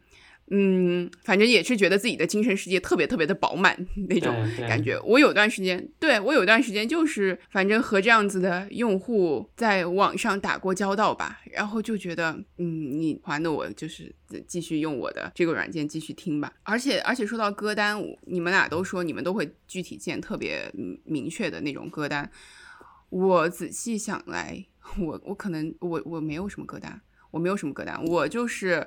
嗯，反正也是觉得自己的精神世界特别特别的饱满那种感觉。我有段时间，对我有段时间就是反正和这样子的用户在网上打过交道吧，然后就觉得，嗯，你还的我就是继续用我的这个软件继续听吧。而且而且说到歌单，你们俩都说你们都会具体建特别明确的那种歌单，我仔细想来。我我可能我我没有什么歌单，我没有什么歌单，我就是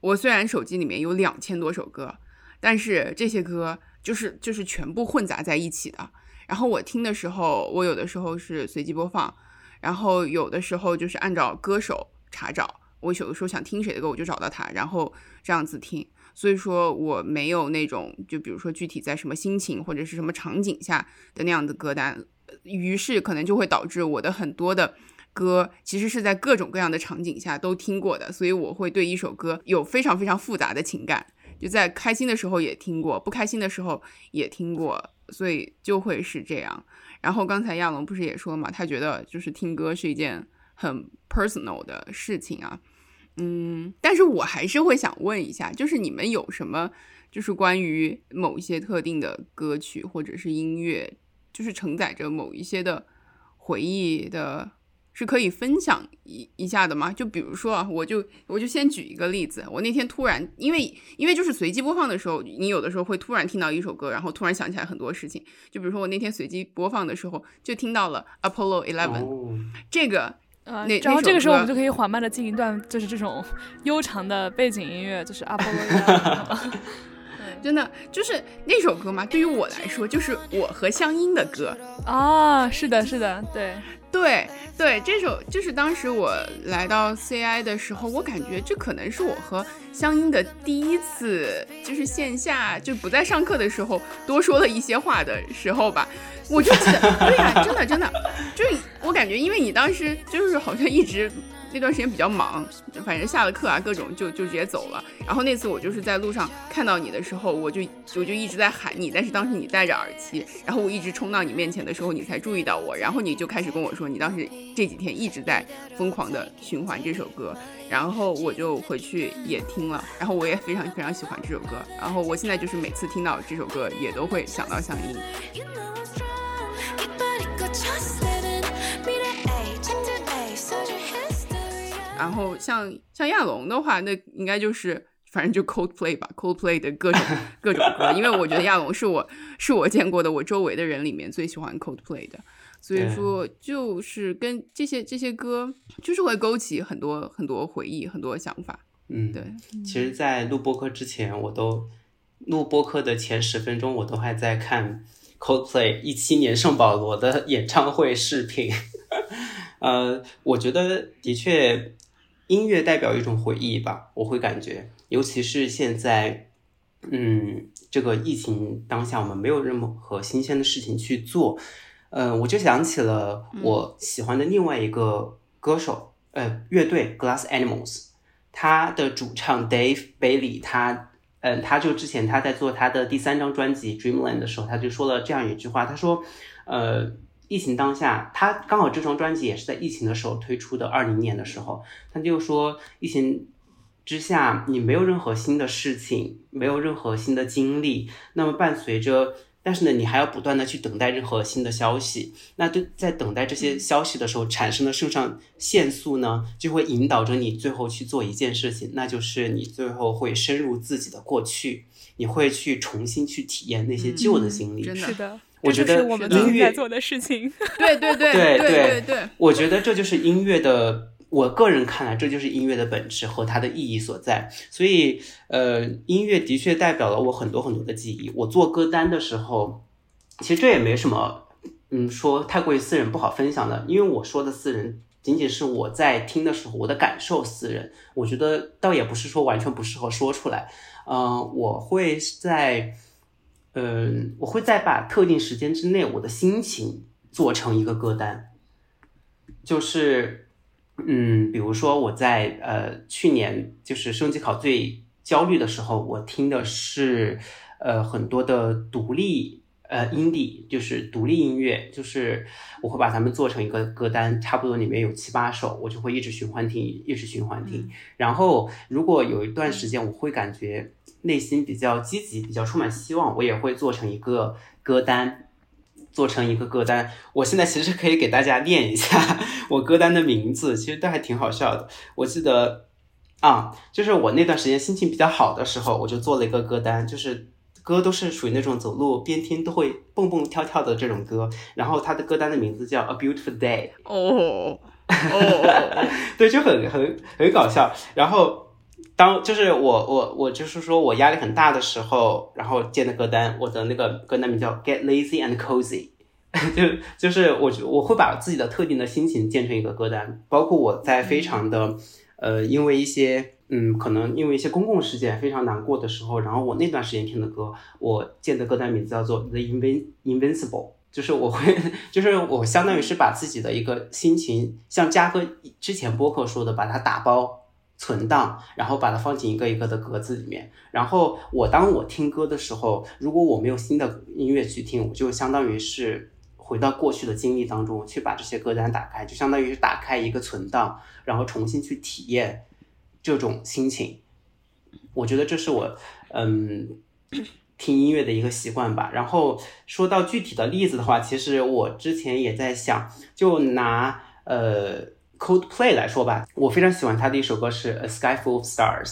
我虽然手机里面有两千多首歌，但是这些歌就是就是全部混杂在一起的。然后我听的时候，我有的时候是随机播放，然后有的时候就是按照歌手查找，我有的时候想听谁的歌，我就找到他，然后这样子听。所以说我没有那种就比如说具体在什么心情或者是什么场景下的那样的歌单，于是可能就会导致我的很多的。歌其实是在各种各样的场景下都听过的，所以我会对一首歌有非常非常复杂的情感。就在开心的时候也听过，不开心的时候也听过，所以就会是这样。然后刚才亚龙不是也说嘛，他觉得就是听歌是一件很 personal 的事情啊。嗯，但是我还是会想问一下，就是你们有什么就是关于某一些特定的歌曲或者是音乐，就是承载着某一些的回忆的？是可以分享一一下的吗？就比如说啊，我就我就先举一个例子，我那天突然，因为因为就是随机播放的时候，你有的时候会突然听到一首歌，然后突然想起来很多事情。就比如说我那天随机播放的时候，就听到了 Apollo Eleven 这个，呃，然后这个时候我们就可以缓慢的进一段，就是这种 悠长的背景音乐，就是 Apollo Eleven。真的就是那首歌嘛，对于我来说，就是我和香音的歌啊，是的，是的，对。对对，这首就是当时我来到 CI 的时候，我感觉这可能是我和香音的第一次，就是线下就不在上课的时候多说了一些话的时候吧。我就记得，对呀，真的真的，就我感觉，因为你当时就是好像一直。那段时间比较忙，反正下了课啊，各种就就直接走了。然后那次我就是在路上看到你的时候，我就我就一直在喊你，但是当时你戴着耳机，然后我一直冲到你面前的时候，你才注意到我，然后你就开始跟我说。你当时这几天一直在疯狂的循环这首歌，然后我就回去也听了，然后我也非常非常喜欢这首歌，然后我现在就是每次听到这首歌也都会想到香音。然后像像亚龙的话，那应该就是反正就 Coldplay 吧，Coldplay 的各种 各种歌，因为我觉得亚龙是我是我见过的我周围的人里面最喜欢 Coldplay 的，所以说就是跟这些这些歌就是会勾起很多很多回忆，很多想法。嗯，对。其实，在录播课之前，我都录播课的前十分钟，我都还在看 Coldplay 一七年圣保罗的演唱会视频。呃，我觉得的确。音乐代表一种回忆吧，我会感觉，尤其是现在，嗯，这个疫情当下，我们没有任何新鲜的事情去做，嗯，我就想起了我喜欢的另外一个歌手，呃，乐队 Glass Animals，他的主唱 Dave Bailey，他，嗯，他就之前他在做他的第三张专辑 Dreamland 的时候，他就说了这样一句话，他说，呃。疫情当下，他刚好这张专辑也是在疫情的时候推出的。二零年的时候，他就说，疫情之下，你没有任何新的事情，没有任何新的经历，那么伴随着，但是呢，你还要不断的去等待任何新的消息。那就在等待这些消息的时候，产生的肾上腺素呢，就会引导着你最后去做一件事情，那就是你最后会深入自己的过去，你会去重新去体验那些旧的经历。是的。我觉得音乐做的事情，对对对对对对，我觉得这就是音乐的。我个人看来，这就是音乐的本质和它的意义所在。所以，呃，音乐的确代表了我很多很多的记忆。我做歌单的时候，其实这也没什么，嗯，说太过于私人不好分享的。因为我说的私人，仅仅是我在听的时候我的感受私人。我觉得倒也不是说完全不适合说出来。嗯，我会在。嗯，我会在把特定时间之内我的心情做成一个歌单，就是，嗯，比如说我在呃去年就是升级考最焦虑的时候，我听的是呃很多的独立呃 indie，就是独立音乐，就是我会把它们做成一个歌单，差不多里面有七八首，我就会一直循环听，一直循环听。然后如果有一段时间我会感觉。内心比较积极，比较充满希望，我也会做成一个歌单，做成一个歌单。我现在其实可以给大家念一下我歌单的名字，其实都还挺好笑的。我记得啊，就是我那段时间心情比较好的时候，我就做了一个歌单，就是歌都是属于那种走路边听都会蹦蹦跳跳的这种歌。然后它的歌单的名字叫 A Beautiful Day。哦哦，对，就很很很搞笑。然后。当就是我我我就是说我压力很大的时候，然后建的歌单，我的那个歌单名叫 Get Lazy and Cozy，就就是我我会把自己的特定的心情建成一个歌单，包括我在非常的呃因为一些嗯可能因为一些公共事件非常难过的时候，然后我那段时间听的歌，我建的歌单名字叫做 The Invin Invincible，就是我会就是我相当于是把自己的一个心情，像嘉哥之前播客说的，把它打包。存档，然后把它放进一个一个的格子里面。然后我当我听歌的时候，如果我没有新的音乐去听，我就相当于是回到过去的经历当中去把这些歌单打开，就相当于是打开一个存档，然后重新去体验这种心情。我觉得这是我嗯听音乐的一个习惯吧。然后说到具体的例子的话，其实我之前也在想，就拿呃。Coldplay 来说吧，我非常喜欢他的一首歌是《A Sky Full of Stars》，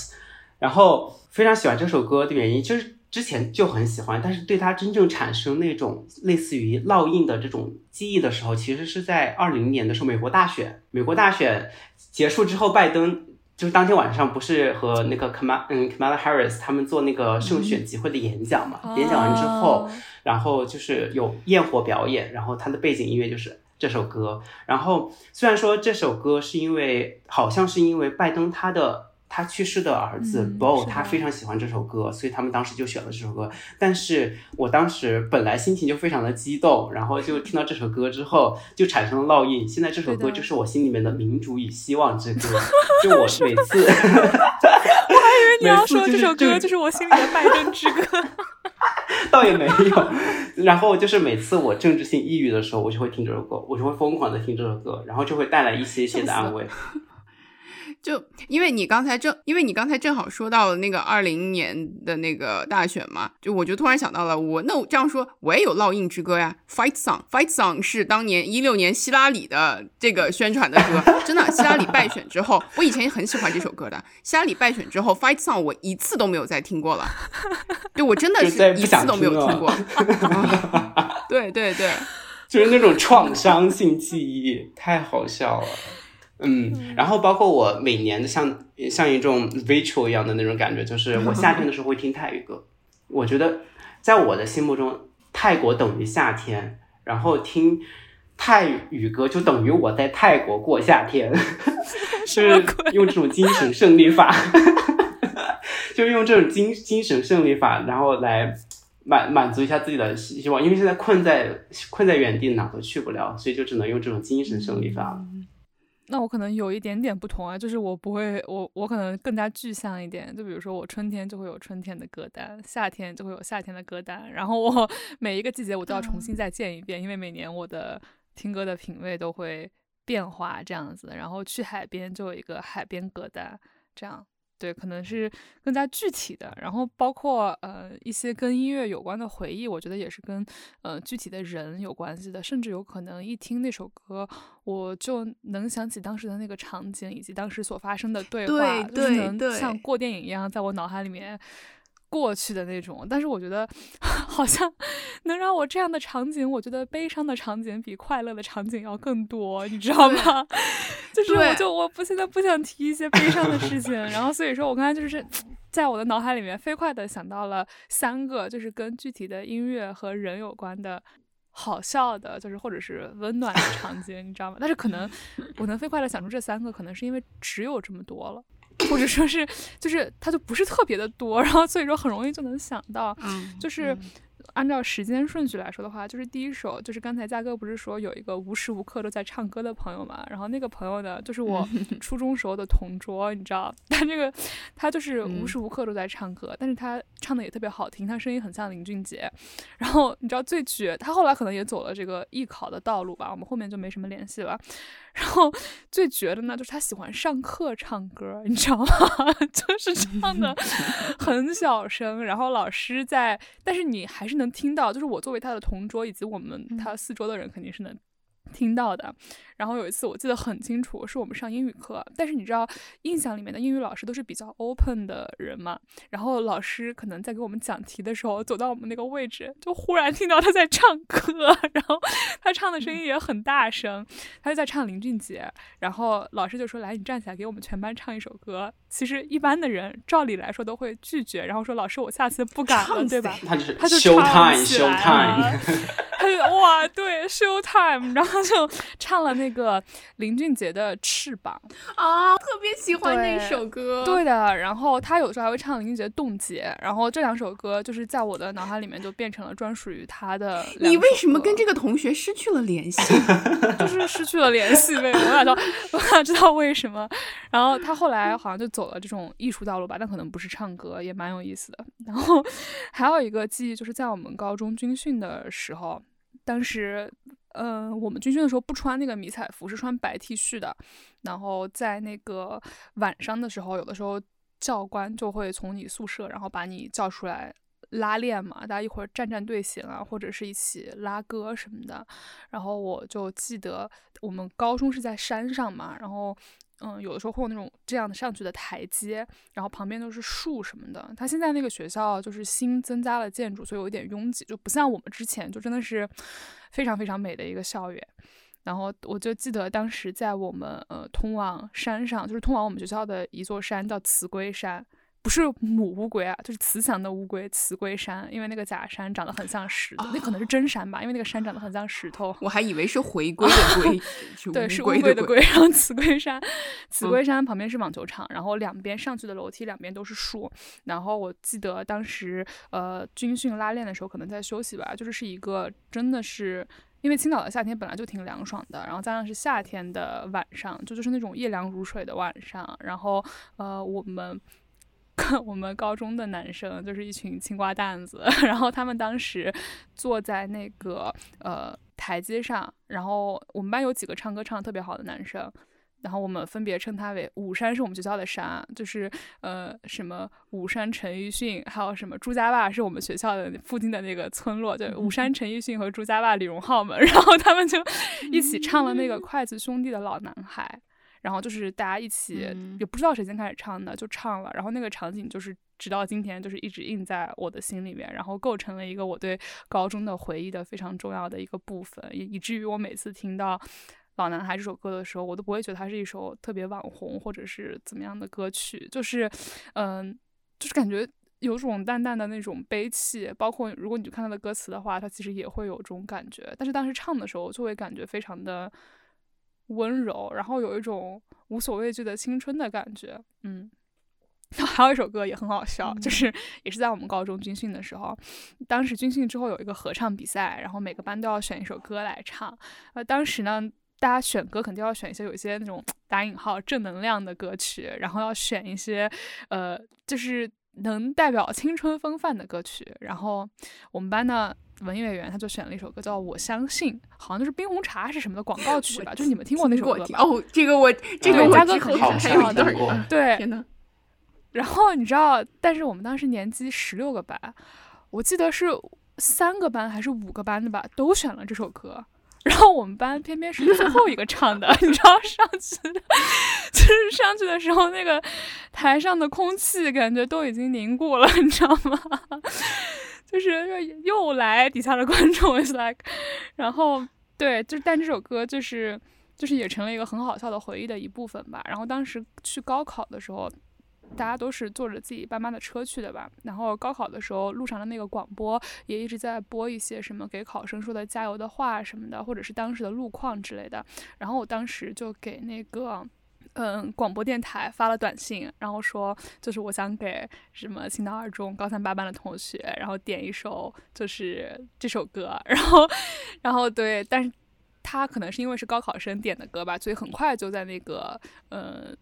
然后非常喜欢这首歌的原因就是之前就很喜欢，但是对他真正产生那种类似于烙印的这种记忆的时候，其实是在二零年的时候，美国大选，美国大选结束之后，拜登就是当天晚上不是和那个 Kamala 嗯 Kamala Harris 他们做那个胜选集会的演讲嘛？演讲完之后，然后就是有焰火表演，然后他的背景音乐就是。这首歌，然后虽然说这首歌是因为好像是因为拜登他的他去世的儿子 Bo 他非常喜欢这首歌，所以他们当时就选了这首歌。但是我当时本来心情就非常的激动，然后就听到这首歌之后就产生了烙印。现在这首歌就是我心里面的民主与希望之歌，就我 每次，我还以为你要说这首歌就是我心里的拜登之歌。倒也没有。然后就是每次我政治性抑郁的时候，我就会听这首歌，我就会疯狂的听这首歌，然后就会带来一些些的安慰。就因为你刚才正，因为你刚才正好说到了那个二零年的那个大选嘛，就我就突然想到了，我那我这样说，我也有烙印之歌呀，Fight Song，Fight Song 是当年一六年希拉里的这个宣传的歌，真的，希拉里败选之后，我以前也很喜欢这首歌的，希拉里败选之后，Fight Song 我一次都没有再听过了，就我真的是一次都没有听过，对对对，就是那种创伤性记忆，太好笑了。嗯，然后包括我每年的像像一种 ritual 一样的那种感觉，就是我夏天的时候会听泰语歌。我觉得在我的心目中，泰国等于夏天，然后听泰语歌就等于我在泰国过夏天，是用这种精神胜利法，就是用这种精精神胜利法，然后来满满足一下自己的希望。因为现在困在困在原地，哪都去不了，所以就只能用这种精神胜利法。那我可能有一点点不同啊，就是我不会，我我可能更加具象一点。就比如说，我春天就会有春天的歌单，夏天就会有夏天的歌单，然后我每一个季节我都要重新再见一遍，因为每年我的听歌的品味都会变化这样子。然后去海边就有一个海边歌单，这样。对，可能是更加具体的，然后包括呃一些跟音乐有关的回忆，我觉得也是跟呃具体的人有关系的，甚至有可能一听那首歌，我就能想起当时的那个场景以及当时所发生的对话，就是能像过电影一样在我脑海里面。过去的那种，但是我觉得 好像 能让我这样的场景，我觉得悲伤的场景比快乐的场景要更多，你知道吗？就是我就我不现在不想提一些悲伤的事情，然后所以说我刚才就是 在我的脑海里面飞快的想到了三个，就是跟具体的音乐和人有关的好笑的，就是或者是温暖的场景，你知道吗？但是可能 我能飞快的想出这三个，可能是因为只有这么多了。或者说是，就是它就不是特别的多，然后所以说很容易就能想到，就是。按照时间顺序来说的话，就是第一首，就是刚才嘉哥不是说有一个无时无刻都在唱歌的朋友嘛？然后那个朋友呢，就是我 初中时候的同桌，你知道，他这个他就是无时无刻都在唱歌，但是他唱的也特别好听，他声音很像林俊杰。然后你知道最绝，他后来可能也走了这个艺考的道路吧，我们后面就没什么联系了。然后最绝的呢，就是他喜欢上课唱歌，你知道吗？就是唱的 很小声，然后老师在，但是你还是。能听到，就是我作为他的同桌，以及我们他四桌的人，肯定是能听到的。然后有一次我记得很清楚，是我们上英语课，但是你知道，印象里面的英语老师都是比较 open 的人嘛。然后老师可能在给我们讲题的时候，走到我们那个位置，就忽然听到他在唱歌，然后他唱的声音也很大声，他就在唱林俊杰。然后老师就说：“来，你站起来给我们全班唱一首歌。”其实一般的人照理来说都会拒绝，然后说：“老师，我下次不敢了，对吧？”他就是他就唱起来了，他就哇，对，show time，然后就唱了那。那个林俊杰的翅膀啊，特别喜欢那首歌。对的，然后他有时候还会唱林俊杰的冻结，然后这两首歌就是在我的脑海里面就变成了专属于他的。你为什么跟这个同学失去了联系？就是失去了联系呗，我想知道，我想知道为什么？然后他后来好像就走了这种艺术道路吧，但可能不是唱歌，也蛮有意思的。然后还有一个记忆，就是在我们高中军训的时候，当时。嗯，我们军训的时候不穿那个迷彩服，是穿白 T 恤的。然后在那个晚上的时候，有的时候教官就会从你宿舍，然后把你叫出来拉练嘛，大家一会儿站站队形啊，或者是一起拉歌什么的。然后我就记得我们高中是在山上嘛，然后。嗯，有的时候会有那种这样的上去的台阶，然后旁边都是树什么的。他现在那个学校就是新增加了建筑，所以有一点拥挤，就不像我们之前就真的是非常非常美的一个校园。然后我就记得当时在我们呃通往山上，就是通往我们学校的一座山叫慈龟山。不是母乌龟啊，就是慈祥的乌龟，慈龟山。因为那个假山长得很像石头，那可能是真山吧？因为那个山长得很像石头。我还以为是回归的龟，对，是乌龟的龟。然后慈龟山，慈龟山旁边是网球场，然后两边上去的楼梯两边都是树。然后我记得当时呃军训拉练的时候，可能在休息吧，就是是一个真的是因为青岛的夏天本来就挺凉爽的，然后加上是夏天的晚上，就就是那种夜凉如水的晚上。然后呃我们。我们高中的男生，就是一群青瓜蛋子，然后他们当时坐在那个呃台阶上，然后我们班有几个唱歌唱的特别好的男生。然后我们分别称他为武山，是我们学校的山，就是呃什么武山陈奕迅，还有什么朱家坝，是我们学校的附近的那个村落，就武山陈奕迅和朱家坝李荣浩们，然后他们就一起唱了那个筷子兄弟的老男孩，然后就是大家一起也不知道谁先开始唱的就唱了，然后那个场景就是直到今天就是一直印在我的心里面，然后构成了一个我对高中的回忆的非常重要的一个部分，以以至于我每次听到。老男孩这首歌的时候，我都不会觉得它是一首特别网红或者是怎么样的歌曲，就是，嗯，就是感觉有种淡淡的那种悲戚。包括如果你去看他的歌词的话，他其实也会有这种感觉。但是当时唱的时候，就会感觉非常的温柔，然后有一种无所畏惧的青春的感觉。嗯，还有一首歌也很好笑，就是也是在我们高中军训的时候，当时军训之后有一个合唱比赛，然后每个班都要选一首歌来唱。呃，当时呢。大家选歌肯定要选一些有一些那种 打引号正能量的歌曲，然后要选一些，呃，就是能代表青春风范的歌曲。然后我们班的文艺委员他就选了一首歌叫《我相信》，好像就是冰红茶是什么的广告曲吧？就是你们听过那首歌吗？哦，这个我这个嘉哥肯定是听过。对，然后你知道，但是我们当时年级十六个班，我记得是三个班还是五个班的吧，都选了这首歌。然后我们班偏偏是最后一个唱的，你知道上去的，就是上去的时候，那个台上的空气感觉都已经凝固了，你知道吗？就是又来底下的观众，is like，然后对，就但这首歌就是就是也成了一个很好笑的回忆的一部分吧。然后当时去高考的时候。大家都是坐着自己爸妈的车去的吧，然后高考的时候路上的那个广播也一直在播一些什么给考生说的加油的话什么的，或者是当时的路况之类的。然后我当时就给那个嗯广播电台发了短信，然后说就是我想给什么青岛二中高三八班的同学，然后点一首就是这首歌，然后然后对，但是他可能是因为是高考生点的歌吧，所以很快就在那个嗯。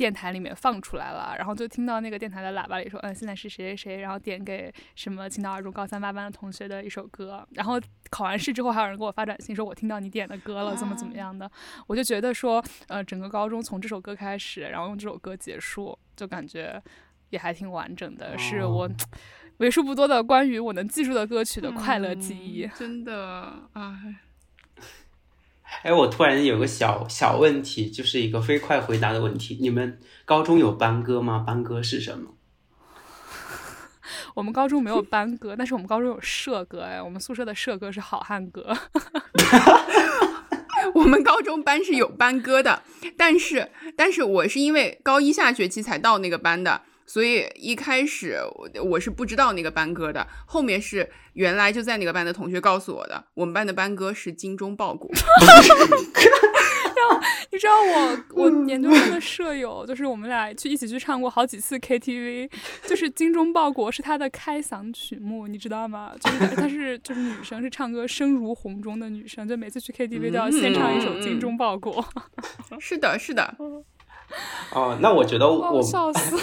电台里面放出来了，然后就听到那个电台的喇叭里说：“嗯，现在是谁谁谁，然后点给什么青岛二中高三八班的同学的一首歌。”然后考完试之后，还有人给我发短信说：“我听到你点的歌了，怎么怎么样的。”我就觉得说，呃，整个高中从这首歌开始，然后用这首歌结束，就感觉也还挺完整的，是我为数不多的关于我能记住的歌曲的快乐记忆。真的，哎。哎，我突然有个小小问题，就是一个飞快回答的问题。你们高中有班歌吗？班歌是什么？我们高中没有班歌，但是我们高中有社歌。哎，我们宿舍的社歌是好汉歌。我们高中班是有班歌的，但是但是我是因为高一下学期才到那个班的。所以一开始我我是不知道那个班歌的，后面是原来就在那个班的同学告诉我的。我们班的班歌是精忠报国。然后你知道我我研究生的舍友，就是我们俩去一起去唱过好几次 KTV，就是精忠报国是他的开嗓曲目，你知道吗？就是他是就是女生是唱歌声如洪钟的女生，就每次去 KTV 都要先唱一首精忠报国。是的，是的。哦，那我觉得我笑死。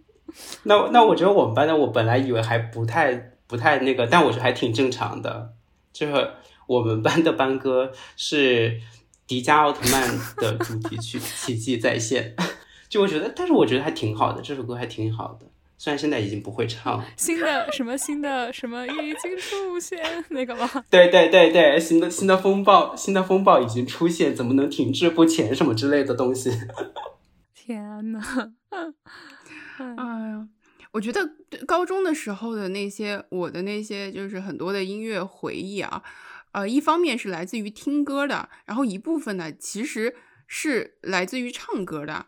那那我觉得我们班的我本来以为还不太不太那个，但我觉得还挺正常的。就是我们班的班歌是迪迦奥特曼的主题曲《奇迹再现》，就我觉得，但是我觉得还挺好的，这首歌还挺好的。虽然现在已经不会唱新的什么新的什么已经出现那个吗？对对对对，新的新的风暴，新的风暴已经出现，怎么能停滞不前什么之类的东西？天呐，哎呀，我觉得高中的时候的那些我的那些就是很多的音乐回忆啊，呃，一方面是来自于听歌的，然后一部分呢其实是来自于唱歌的，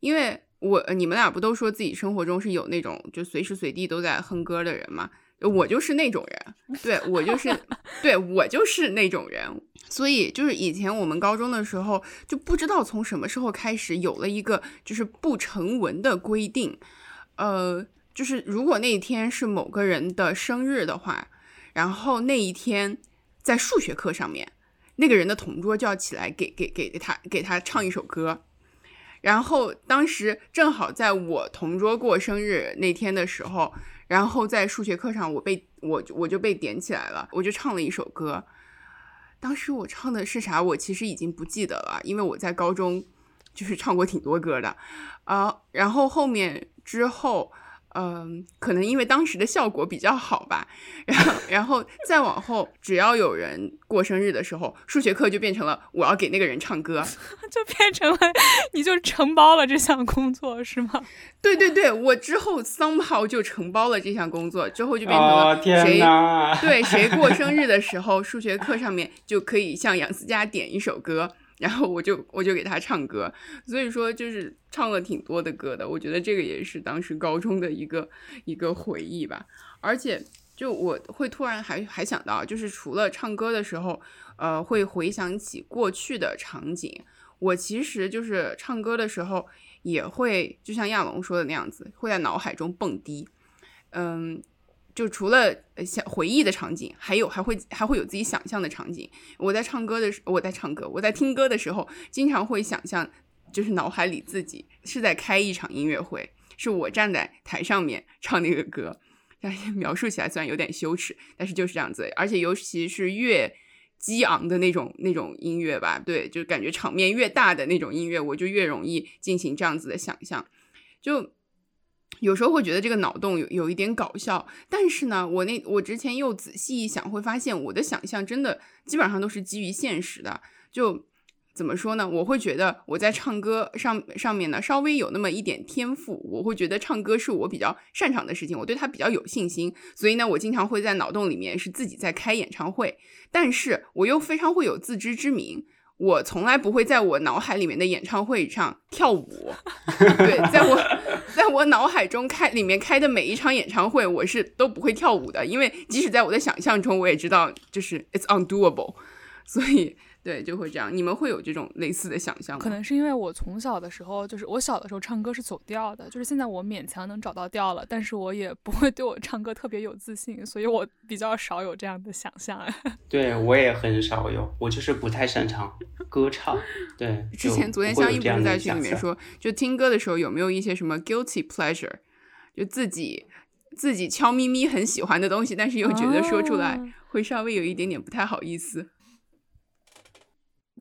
因为我你们俩不都说自己生活中是有那种就随时随地都在哼歌的人吗？我就是那种人，对我就是，对我就是那种人，所以就是以前我们高中的时候就不知道从什么时候开始有了一个就是不成文的规定，呃，就是如果那一天是某个人的生日的话，然后那一天在数学课上面，那个人的同桌就要起来给给给他给他唱一首歌。然后当时正好在我同桌过生日那天的时候，然后在数学课上我被我我就被点起来了，我就唱了一首歌。当时我唱的是啥？我其实已经不记得了，因为我在高中就是唱过挺多歌的啊。然后后面之后。嗯，可能因为当时的效果比较好吧，然后，然后再往后，只要有人过生日的时候，数学课就变成了我要给那个人唱歌，就变成了你就承包了这项工作是吗？对对对，我之后 somehow 就承包了这项工作，之后就变成了谁对谁过生日的时候，数学课上面就可以向杨思佳点一首歌。然后我就我就给他唱歌，所以说就是唱了挺多的歌的。我觉得这个也是当时高中的一个一个回忆吧。而且就我会突然还还想到，就是除了唱歌的时候，呃，会回想起过去的场景。我其实就是唱歌的时候也会，就像亚龙说的那样子，会在脑海中蹦迪，嗯。就除了想回忆的场景，还有还会还会有自己想象的场景。我在唱歌的时，我在唱歌，我在听歌的时候，经常会想象，就是脑海里自己是在开一场音乐会，是我站在台上面唱那个歌。但描述起来虽然有点羞耻，但是就是这样子。而且尤其是越激昂的那种那种音乐吧，对，就感觉场面越大的那种音乐，我就越容易进行这样子的想象，就。有时候会觉得这个脑洞有有一点搞笑，但是呢，我那我之前又仔细一想，会发现我的想象真的基本上都是基于现实的。就怎么说呢？我会觉得我在唱歌上上面呢，稍微有那么一点天赋。我会觉得唱歌是我比较擅长的事情，我对它比较有信心。所以呢，我经常会在脑洞里面是自己在开演唱会，但是我又非常会有自知之明。我从来不会在我脑海里面的演唱会上跳舞，对，在我在我脑海中开里面开的每一场演唱会，我是都不会跳舞的，因为即使在我的想象中，我也知道就是 it's undoable，所以。对，就会这样。你们会有这种类似的想象吗？可能是因为我从小的时候，就是我小的时候唱歌是走调的，就是现在我勉强能找到调了，但是我也不会对我唱歌特别有自信，所以我比较少有这样的想象。对我也很少有，我就是不太擅长歌唱。对，之前昨天香一不是在群里面说，就听歌的时候有没有一些什么 guilty pleasure，就自己自己悄咪咪很喜欢的东西，但是又觉得说出来会稍微有一点点不太好意思。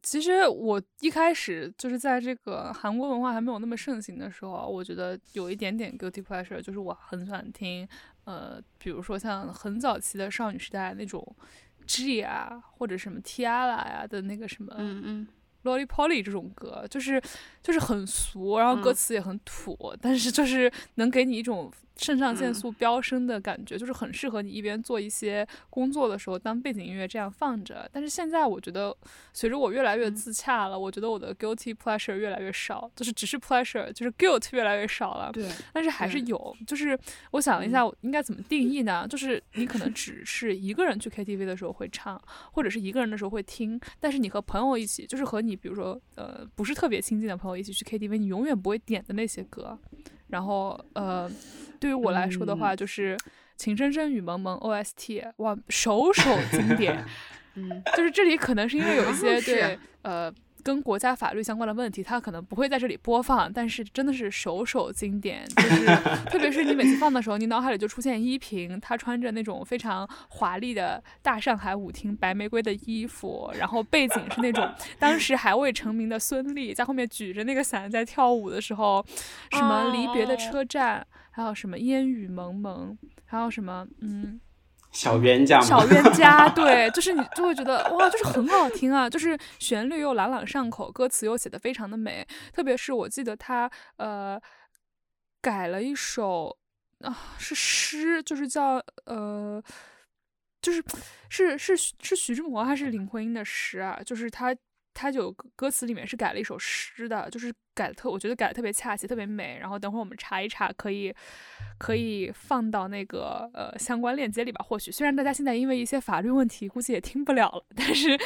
其实我一开始就是在这个韩国文化还没有那么盛行的时候，我觉得有一点点 guilty pleasure，就是我很喜欢听，呃，比如说像很早期的少女时代那种 G 啊，或者什么 Tiara 呀的那个什么，嗯嗯，Lolly Polly 这种歌，就是就是很俗，然后歌词也很土，但是就是能给你一种。肾上腺素飙升的感觉，就是很适合你一边做一些工作的时候当背景音乐这样放着。但是现在我觉得，随着我越来越自洽了，我觉得我的 guilty pleasure 越来越少，就是只是 pleasure，就是 guilt 越来越少了。对，但是还是有。就是我想了一下，应该怎么定义呢？就是你可能只是一个人去 KTV 的时候会唱，或者是一个人的时候会听。但是你和朋友一起，就是和你比如说呃不是特别亲近的朋友一起去 KTV，你永远不会点的那些歌。然后呃。对于我来说的话，就是《情深深雨蒙蒙》OST，哇，首首经典。嗯，就是这里可能是因为有一 些对呃。跟国家法律相关的问题，他可能不会在这里播放，但是真的是首首经典，就是 特别是你每次放的时候，你脑海里就出现依萍，她穿着那种非常华丽的大上海舞厅白玫瑰的衣服，然后背景是那种 当时还未成名的孙俪在后面举着那个伞在跳舞的时候，什么离别的车站，还有什么烟雨蒙蒙，还有什么嗯。小冤家，小冤家，对，就是你就会觉得哇，就是很好听啊，就是旋律又朗朗上口，歌词又写的非常的美，特别是我记得他呃改了一首啊是诗，就是叫呃就是是是是徐志摩还是林徽因的诗啊，就是他。他就歌词里面是改了一首诗的，就是改的特，我觉得改的特别恰切，特别美。然后等会儿我们查一查，可以可以放到那个呃相关链接里吧。或许虽然大家现在因为一些法律问题，估计也听不了了，但是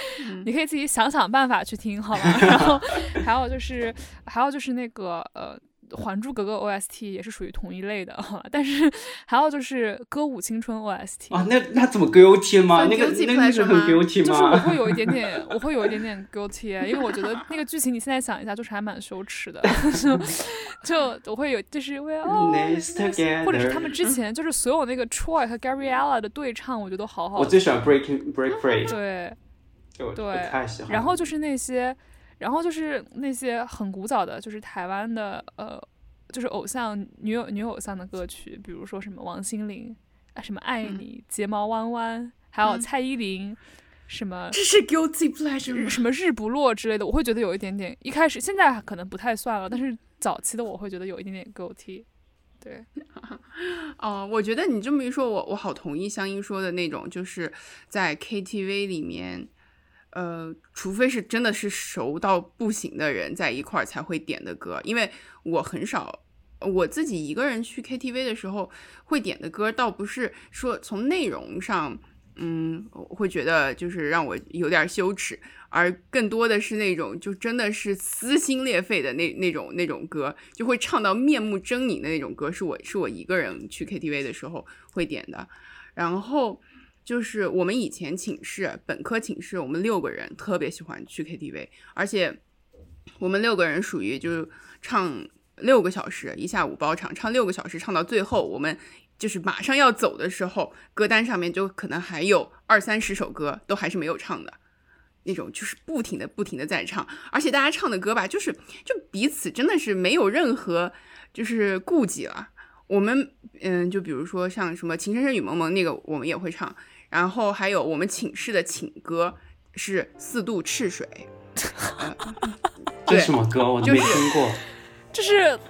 你可以自己想想办法去听，好吗？然后还有就是还有就是那个呃。《还珠格格》OST 也是属于同一类的，但是还有就是《歌舞青春》OST 啊，那那怎么 guilty 吗？那个那个是很 guilty 吗？就是我会有一点点，我会有一点点 guilty，因为我觉得那个剧情你现在想一下，就是还蛮羞耻的，就我会有就是为哦，或者是他们之前就是所有那个 Troy 和 Gabriella 的对唱，我觉得都好好。我最喜欢 Breaking Break Free。对，对。然后就是那些。然后就是那些很古早的，就是台湾的，呃，就是偶像女友女偶像的歌曲，比如说什么王心凌啊，什么爱你，睫毛弯弯，还有蔡依林，什么这是 guilty pleasure，什么日不落之类的，我会觉得有一点点，一开始现在可能不太算了，但是早期的我会觉得有一点点 guilty。对，哦，我觉得你这么一说，我我好同意香音说的那种，就是在 KTV 里面。呃，除非是真的是熟到不行的人在一块儿才会点的歌，因为我很少，我自己一个人去 KTV 的时候会点的歌，倒不是说从内容上，嗯，会觉得就是让我有点羞耻，而更多的是那种就真的是撕心裂肺的那那种那种歌，就会唱到面目狰狞的那种歌，是我是我一个人去 KTV 的时候会点的，然后。就是我们以前寝室本科寝室，我们六个人特别喜欢去 KTV，而且我们六个人属于就是唱六个小时一下午包场，唱六个小时唱到最后，我们就是马上要走的时候，歌单上面就可能还有二三十首歌都还是没有唱的那种，就是不停的不停的在唱，而且大家唱的歌吧，就是就彼此真的是没有任何就是顾忌了。我们嗯，就比如说像什么情深深雨蒙蒙那个，我们也会唱。然后还有我们寝室的寝歌是《四渡赤水》，这什么歌？我都没听过。就是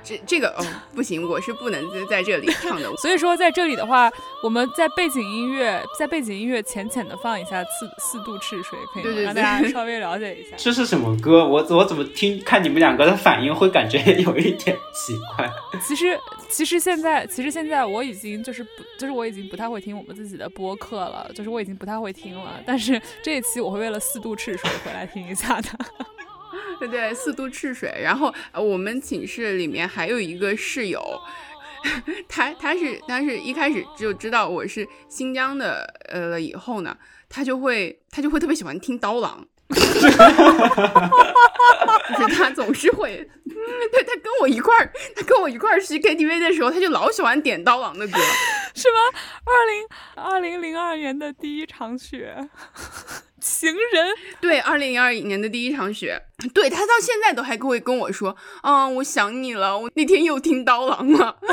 这这个哦，不行，我是不能在在这里唱的。所以说在这里的话，我们在背景音乐，在背景音乐浅浅的放一下《四四渡赤水》，可以吗？让大家 稍微了解一下。这是什么歌？我我怎么听看你们两个的反应会感觉有一点奇怪。其实其实现在其实现在我已经就是不就是我已经不太会听我们自己的播客了，就是我已经不太会听了。但是这一期我会为了《四渡赤水》回来听一下的。对对，四渡赤水。然后我们寝室里面还有一个室友，他他是他是一开始就知道我是新疆的，呃了以后呢，他就会他就会特别喜欢听刀郎。就是他总是会，对他跟我一块儿，他跟我一块儿去 KTV 的时候，他就老喜欢点刀郎的歌，是吗？二零二零零二年的第一场雪。情人 对，二零二一年的第一场雪，对他到现在都还会跟我说，嗯，我想你了，我那天又听刀郎了，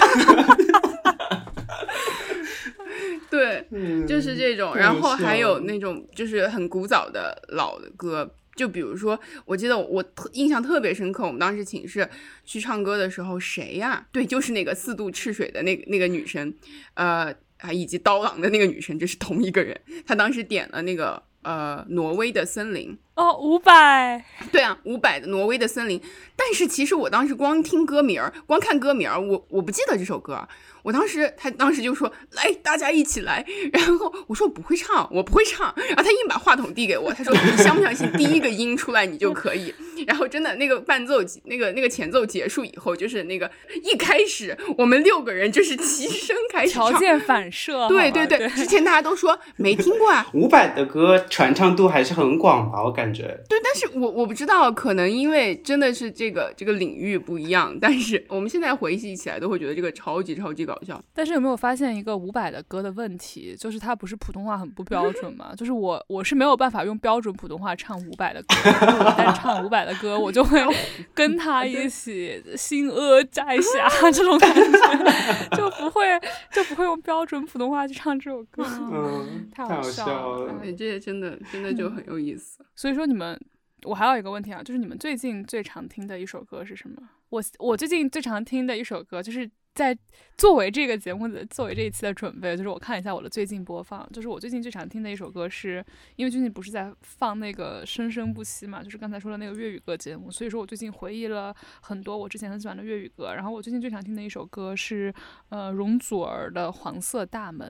对，就是这种，然后还有那种就是很古早的老的歌，就比如说，我记得我特印象特别深刻，我们当时寝室去唱歌的时候，谁呀？对，就是那个四渡赤水的那个那个女生，呃啊，以及刀郎的那个女生，这是同一个人，她当时点了那个。呃，挪威的森林哦，五百，对啊，五百的挪威的森林。但是其实我当时光听歌名儿，光看歌名儿，我我不记得这首歌。我当时，他当时就说：“来，大家一起来。”然后我说：“我不会唱，我不会唱。”然后他硬把话筒递给我，他说：“你相不相信，第一个音出来你就可以？”然后真的，那个伴奏，那个那个前奏结束以后，就是那个一开始，我们六个人就是齐声开始唱，条件反射。对对对，之前大家都说没听过啊。伍佰的歌传唱度还是很广吧？我感觉。对，但是我我不知道，可能因为真的是这个这个领域不一样。但是我们现在回忆起来，都会觉得这个超级超级搞笑。但是有没有？发现一个伍佰的歌的问题，就是他不是普通话很不标准嘛？就是我我是没有办法用标准普通话唱伍佰的歌，唱伍佰的歌，我就会 跟他一起心阿摘下 这种感觉，就不会就不会用标准普通话去唱这首歌，嗯，太好笑了，这些真的真的就很有意思。所以以说你们，我还有一个问题啊，就是你们最近最常听的一首歌是什么？我我最近最常听的一首歌就是。在作为这个节目的作为这一期的准备，就是我看一下我的最近播放，就是我最近最常听的一首歌，是因为最近不是在放那个生生不息嘛，就是刚才说的那个粤语歌节目，所以说我最近回忆了很多我之前很喜欢的粤语歌，然后我最近最常听的一首歌是呃容祖儿的《黄色大门》，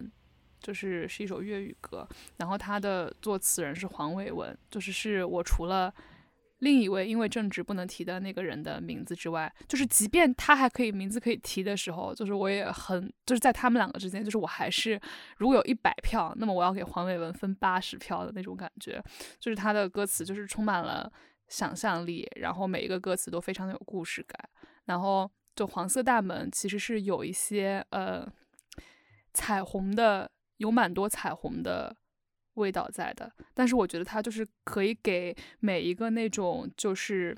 就是是一首粤语歌，然后它的作词人是黄伟文，就是是我除了。另一位因为政治不能提的那个人的名字之外，就是即便他还可以名字可以提的时候，就是我也很就是在他们两个之间，就是我还是如果有一百票，那么我要给黄伟文分八十票的那种感觉。就是他的歌词就是充满了想象力，然后每一个歌词都非常的有故事感。然后就黄色大门其实是有一些呃彩虹的，有蛮多彩虹的。味道在的，但是我觉得它就是可以给每一个那种就是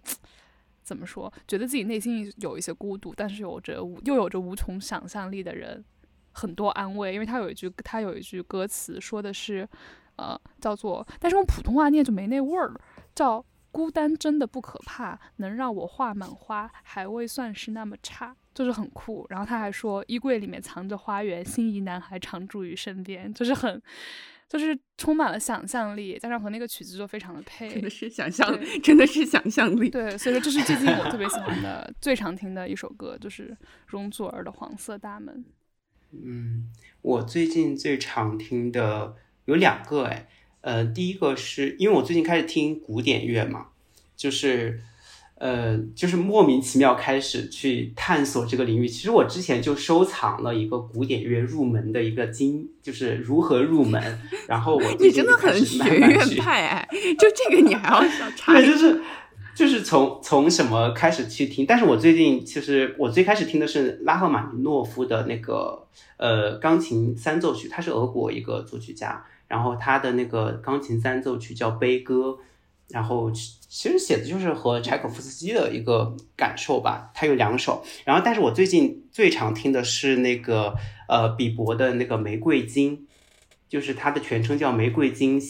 怎么说，觉得自己内心有一些孤独，但是有着又有着无穷想象力的人很多安慰。因为他有一句，他有一句歌词说的是，呃，叫做，但是用普通话念就没那味儿，叫孤单真的不可怕，能让我画满花，还未算是那么差，就是很酷。然后他还说，衣柜里面藏着花园，心仪男孩常驻于身边，就是很。就是充满了想象力，加上和那个曲子就非常的配，真的是想象，真的是想象力。对，所以说这是最近我特别喜欢的、最常听的一首歌，就是容祖儿的《黄色大门》。嗯，我最近最常听的有两个，哎，呃，第一个是因为我最近开始听古典乐嘛，就是。呃，就是莫名其妙开始去探索这个领域。其实我之前就收藏了一个古典乐入门的一个经，就是如何入门。然后我你真的很学院派哎，就这个你还要查？对，就是就是从从什么开始去听？但是我最近其实我最开始听的是拉赫玛尼诺夫的那个呃钢琴三奏曲，他是俄国一个作曲家，然后他的那个钢琴三奏曲叫悲歌。然后其实写的就是和柴可夫斯基的一个感受吧，他有两首。然后，但是我最近最常听的是那个呃比伯的那个《玫瑰金》，就是它的全称叫《玫瑰金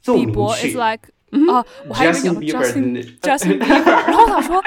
奏鸣曲》。啊，我还以为讲 Justin Justin Bieber，然后我想说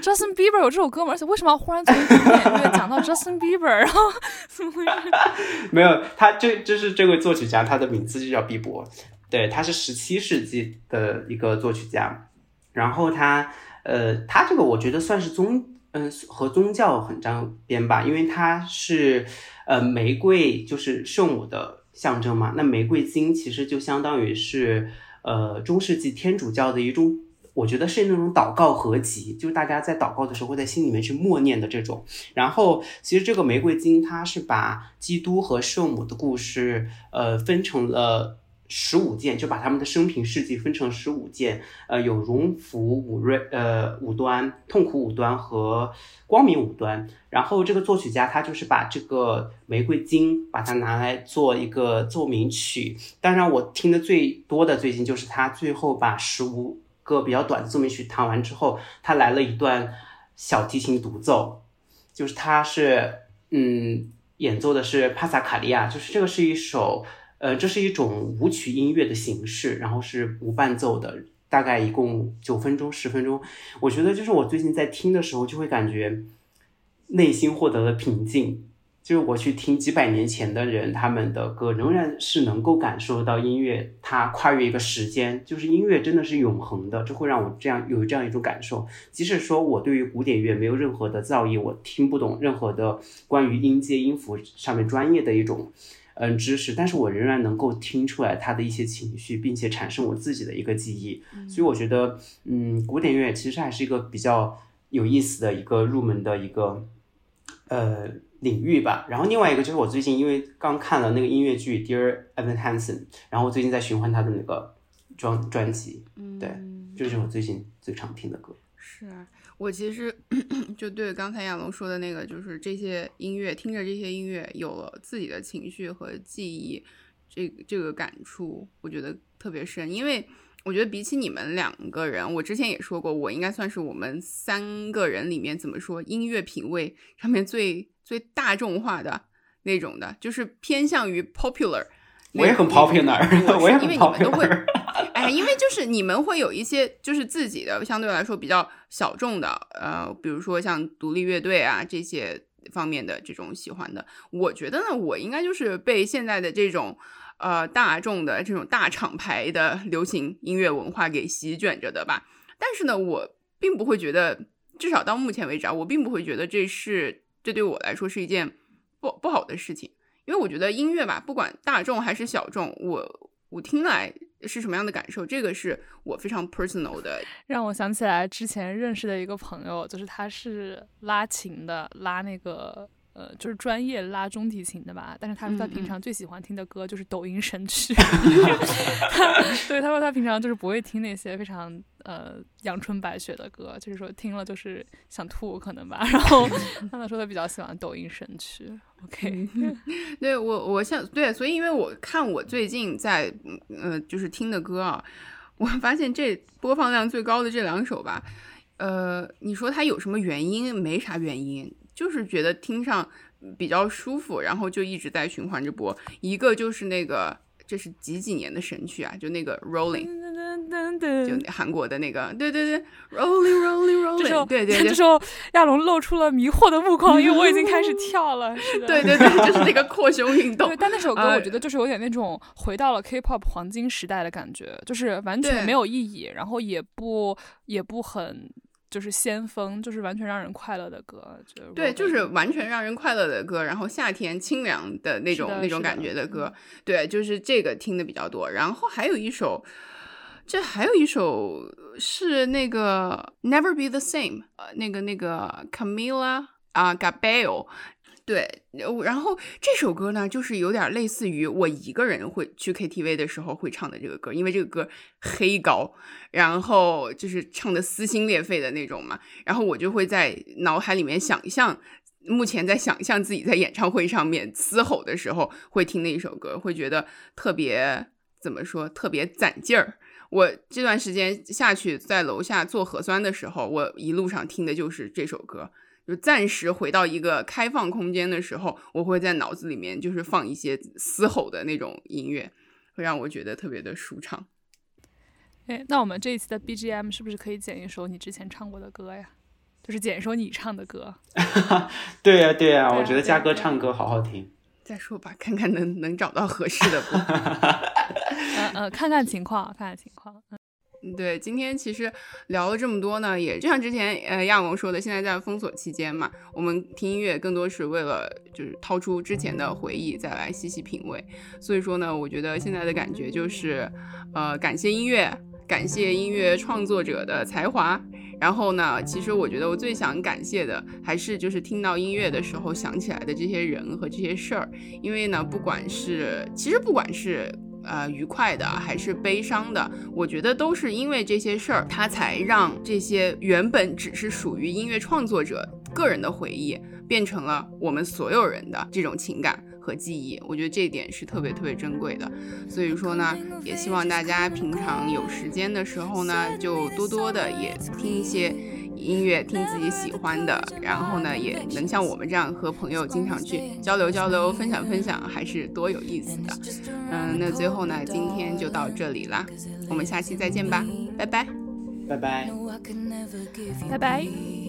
Justin Bieber 有这首歌吗？而且为什么要忽然从古典乐讲到 Justin Bieber？然后 怎么回事？没有，他这这是这位作曲家，他的名字就叫毕博。对，他是十七世纪的一个作曲家，然后他，呃，他这个我觉得算是宗，嗯，和宗教很沾边吧，因为他是，呃，玫瑰就是圣母的象征嘛，那玫瑰金其实就相当于是，呃，中世纪天主教的一种，我觉得是那种祷告合集，就是大家在祷告的时候会在心里面去默念的这种。然后，其实这个玫瑰金它是把基督和圣母的故事，呃，分成了。十五件就把他们的生平事迹分成十五件，呃，有荣福五瑞呃五端、痛苦五端和光明五端。然后这个作曲家他就是把这个玫瑰金把它拿来做一个奏鸣曲。当然，我听的最多的最近就是他最后把十五个比较短的奏鸣曲弹完之后，他来了一段小提琴独奏，就是他是嗯演奏的是帕萨卡利亚，就是这个是一首。呃，这是一种舞曲音乐的形式，然后是无伴奏的，大概一共九分钟、十分钟。我觉得就是我最近在听的时候，就会感觉内心获得了平静。就是我去听几百年前的人他们的歌，仍然是能够感受到音乐它跨越一个时间，就是音乐真的是永恒的，这会让我这样有这样一种感受。即使说我对于古典乐没有任何的造诣，我听不懂任何的关于音阶、音符上面专业的一种。嗯，知识，但是我仍然能够听出来他的一些情绪，并且产生我自己的一个记忆，所以我觉得，嗯，古典乐其实还是一个比较有意思的一个入门的一个呃领域吧。然后另外一个就是我最近因为刚看了那个音乐剧《Dear Evan Hansen》，然后我最近在循环他的那个专专辑，对，就是我最近最常听的歌。是啊。我其实就对刚才亚龙说的那个，就是这些音乐，听着这些音乐，有了自己的情绪和记忆，这这个感触，我觉得特别深。因为我觉得比起你们两个人，我之前也说过，我应该算是我们三个人里面怎么说，音乐品味 上面最最大众化的那种的，就是偏向于 popular。我也很 popular，我也很 popular。哎，因为就是你们会有一些就是自己的相对来说比较小众的，呃，比如说像独立乐队啊这些方面的这种喜欢的。我觉得呢，我应该就是被现在的这种呃大众的这种大厂牌的流行音乐文化给席卷着的吧。但是呢，我并不会觉得，至少到目前为止啊，我并不会觉得这是这对我来说是一件不不好的事情。因为我觉得音乐吧，不管大众还是小众，我。我听来是什么样的感受？这个是我非常 personal 的。让我想起来之前认识的一个朋友，就是他是拉琴的，拉那个。呃，就是专业拉中提琴的吧，但是他说他平常最喜欢听的歌就是抖音神曲。对，他说他平常就是不会听那些非常呃阳春白雪的歌，就是说听了就是想吐可能吧。然后 他说他比较喜欢抖音神曲。OK，对我我像对，所以因为我看我最近在呃就是听的歌啊，我发现这播放量最高的这两首吧，呃，你说它有什么原因？没啥原因。就是觉得听上比较舒服，然后就一直在循环着播。一个就是那个，这是几几年的神曲啊？就那个 Rolling，就韩国的那个，对对对，Rolling Rolling Rolling。对对 对，这时候亚龙露出了迷惑的目光，因为我已经开始跳了。对对对，就是那个扩胸运动。对，但那首歌我觉得就是有点那种回到了 K-pop 黄金时代的感觉，就是完全没有意义，然后也不也不很。就是先锋，就是完全让人快乐的歌，对，就是完全让人快乐的歌，然后夏天清凉的那种那种感觉的歌，对，就是这个听的比较多。然后还有一首，这还有一首是那个 Never Be the Same，呃，那个那个 Camila 啊 Gabel。对，然后这首歌呢，就是有点类似于我一个人会去 KTV 的时候会唱的这个歌，因为这个歌黑高，然后就是唱的撕心裂肺的那种嘛，然后我就会在脑海里面想象，目前在想象自己在演唱会上面嘶吼的时候会听那一首歌，会觉得特别怎么说，特别攒劲儿。我这段时间下去在楼下做核酸的时候，我一路上听的就是这首歌。就暂时回到一个开放空间的时候，我会在脑子里面就是放一些嘶吼的那种音乐，会让我觉得特别的舒畅。哎，那我们这一期的 BGM 是不是可以剪一首你之前唱过的歌呀？就是剪一首你唱的歌。对呀，对呀，我觉得嘉哥唱歌好好听。再说吧，看看能能找到合适的不？嗯嗯，看看情况，看看情况。对，今天其实聊了这么多呢，也就像之前呃亚龙说的，现在在封锁期间嘛，我们听音乐更多是为了就是掏出之前的回忆再来细细品味。所以说呢，我觉得现在的感觉就是，呃，感谢音乐，感谢音乐创作者的才华。然后呢，其实我觉得我最想感谢的还是就是听到音乐的时候想起来的这些人和这些事儿，因为呢，不管是其实不管是。呃，愉快的还是悲伤的？我觉得都是因为这些事儿，它才让这些原本只是属于音乐创作者个人的回忆，变成了我们所有人的这种情感和记忆。我觉得这一点是特别特别珍贵的。所以说呢，也希望大家平常有时间的时候呢，就多多的也听一些。音乐听自己喜欢的，然后呢，也能像我们这样和朋友经常去交流交流、分享分享，还是多有意思的。嗯，那最后呢，今天就到这里啦，我们下期再见吧，拜拜，拜拜，拜拜。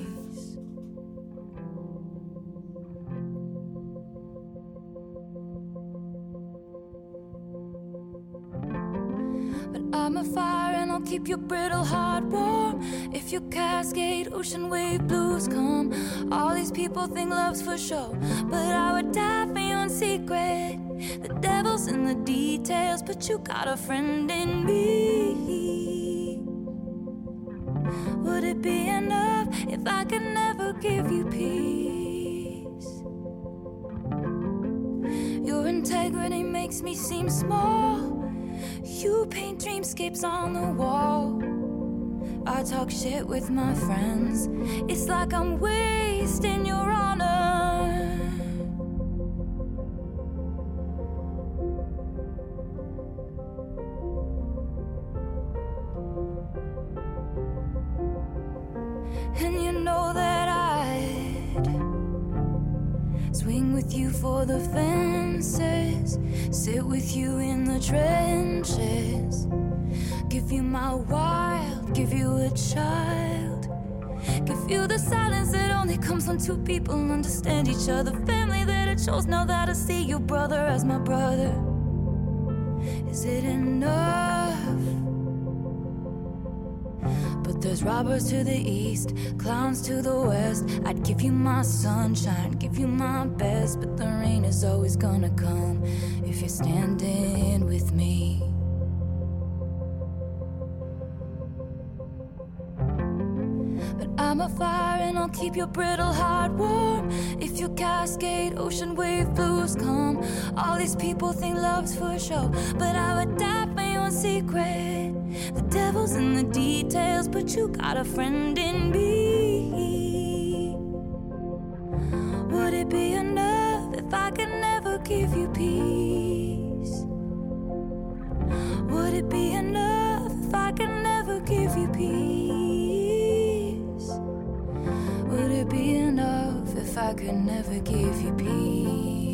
I'm a fire and I'll keep your brittle heart warm. If your cascade ocean wave blues come, all these people think love's for show, but I would die for you in secret. The devil's in the details, but you got a friend in me. Would it be enough if I could never give you peace? Your integrity makes me seem small. Paint dreamscapes on the wall. I talk shit with my friends. It's like I'm wasting your honor. With you in the trenches, give you my wild, give you a child, give you the silence that only comes when two people understand each other, family that I chose. Now that I see your brother as my brother, is it enough? There's robbers to the east, clowns to the west. I'd give you my sunshine, give you my best. But the rain is always gonna come if you're standing with me. I'm a fire and I'll keep your brittle heart warm. If your cascade ocean wave blues come, all these people think love's for show. But I would die for your secret. The devil's in the details, but you got a friend in me. Would it be enough if I could never give you peace? Would it be enough if I could if I could never give you peace?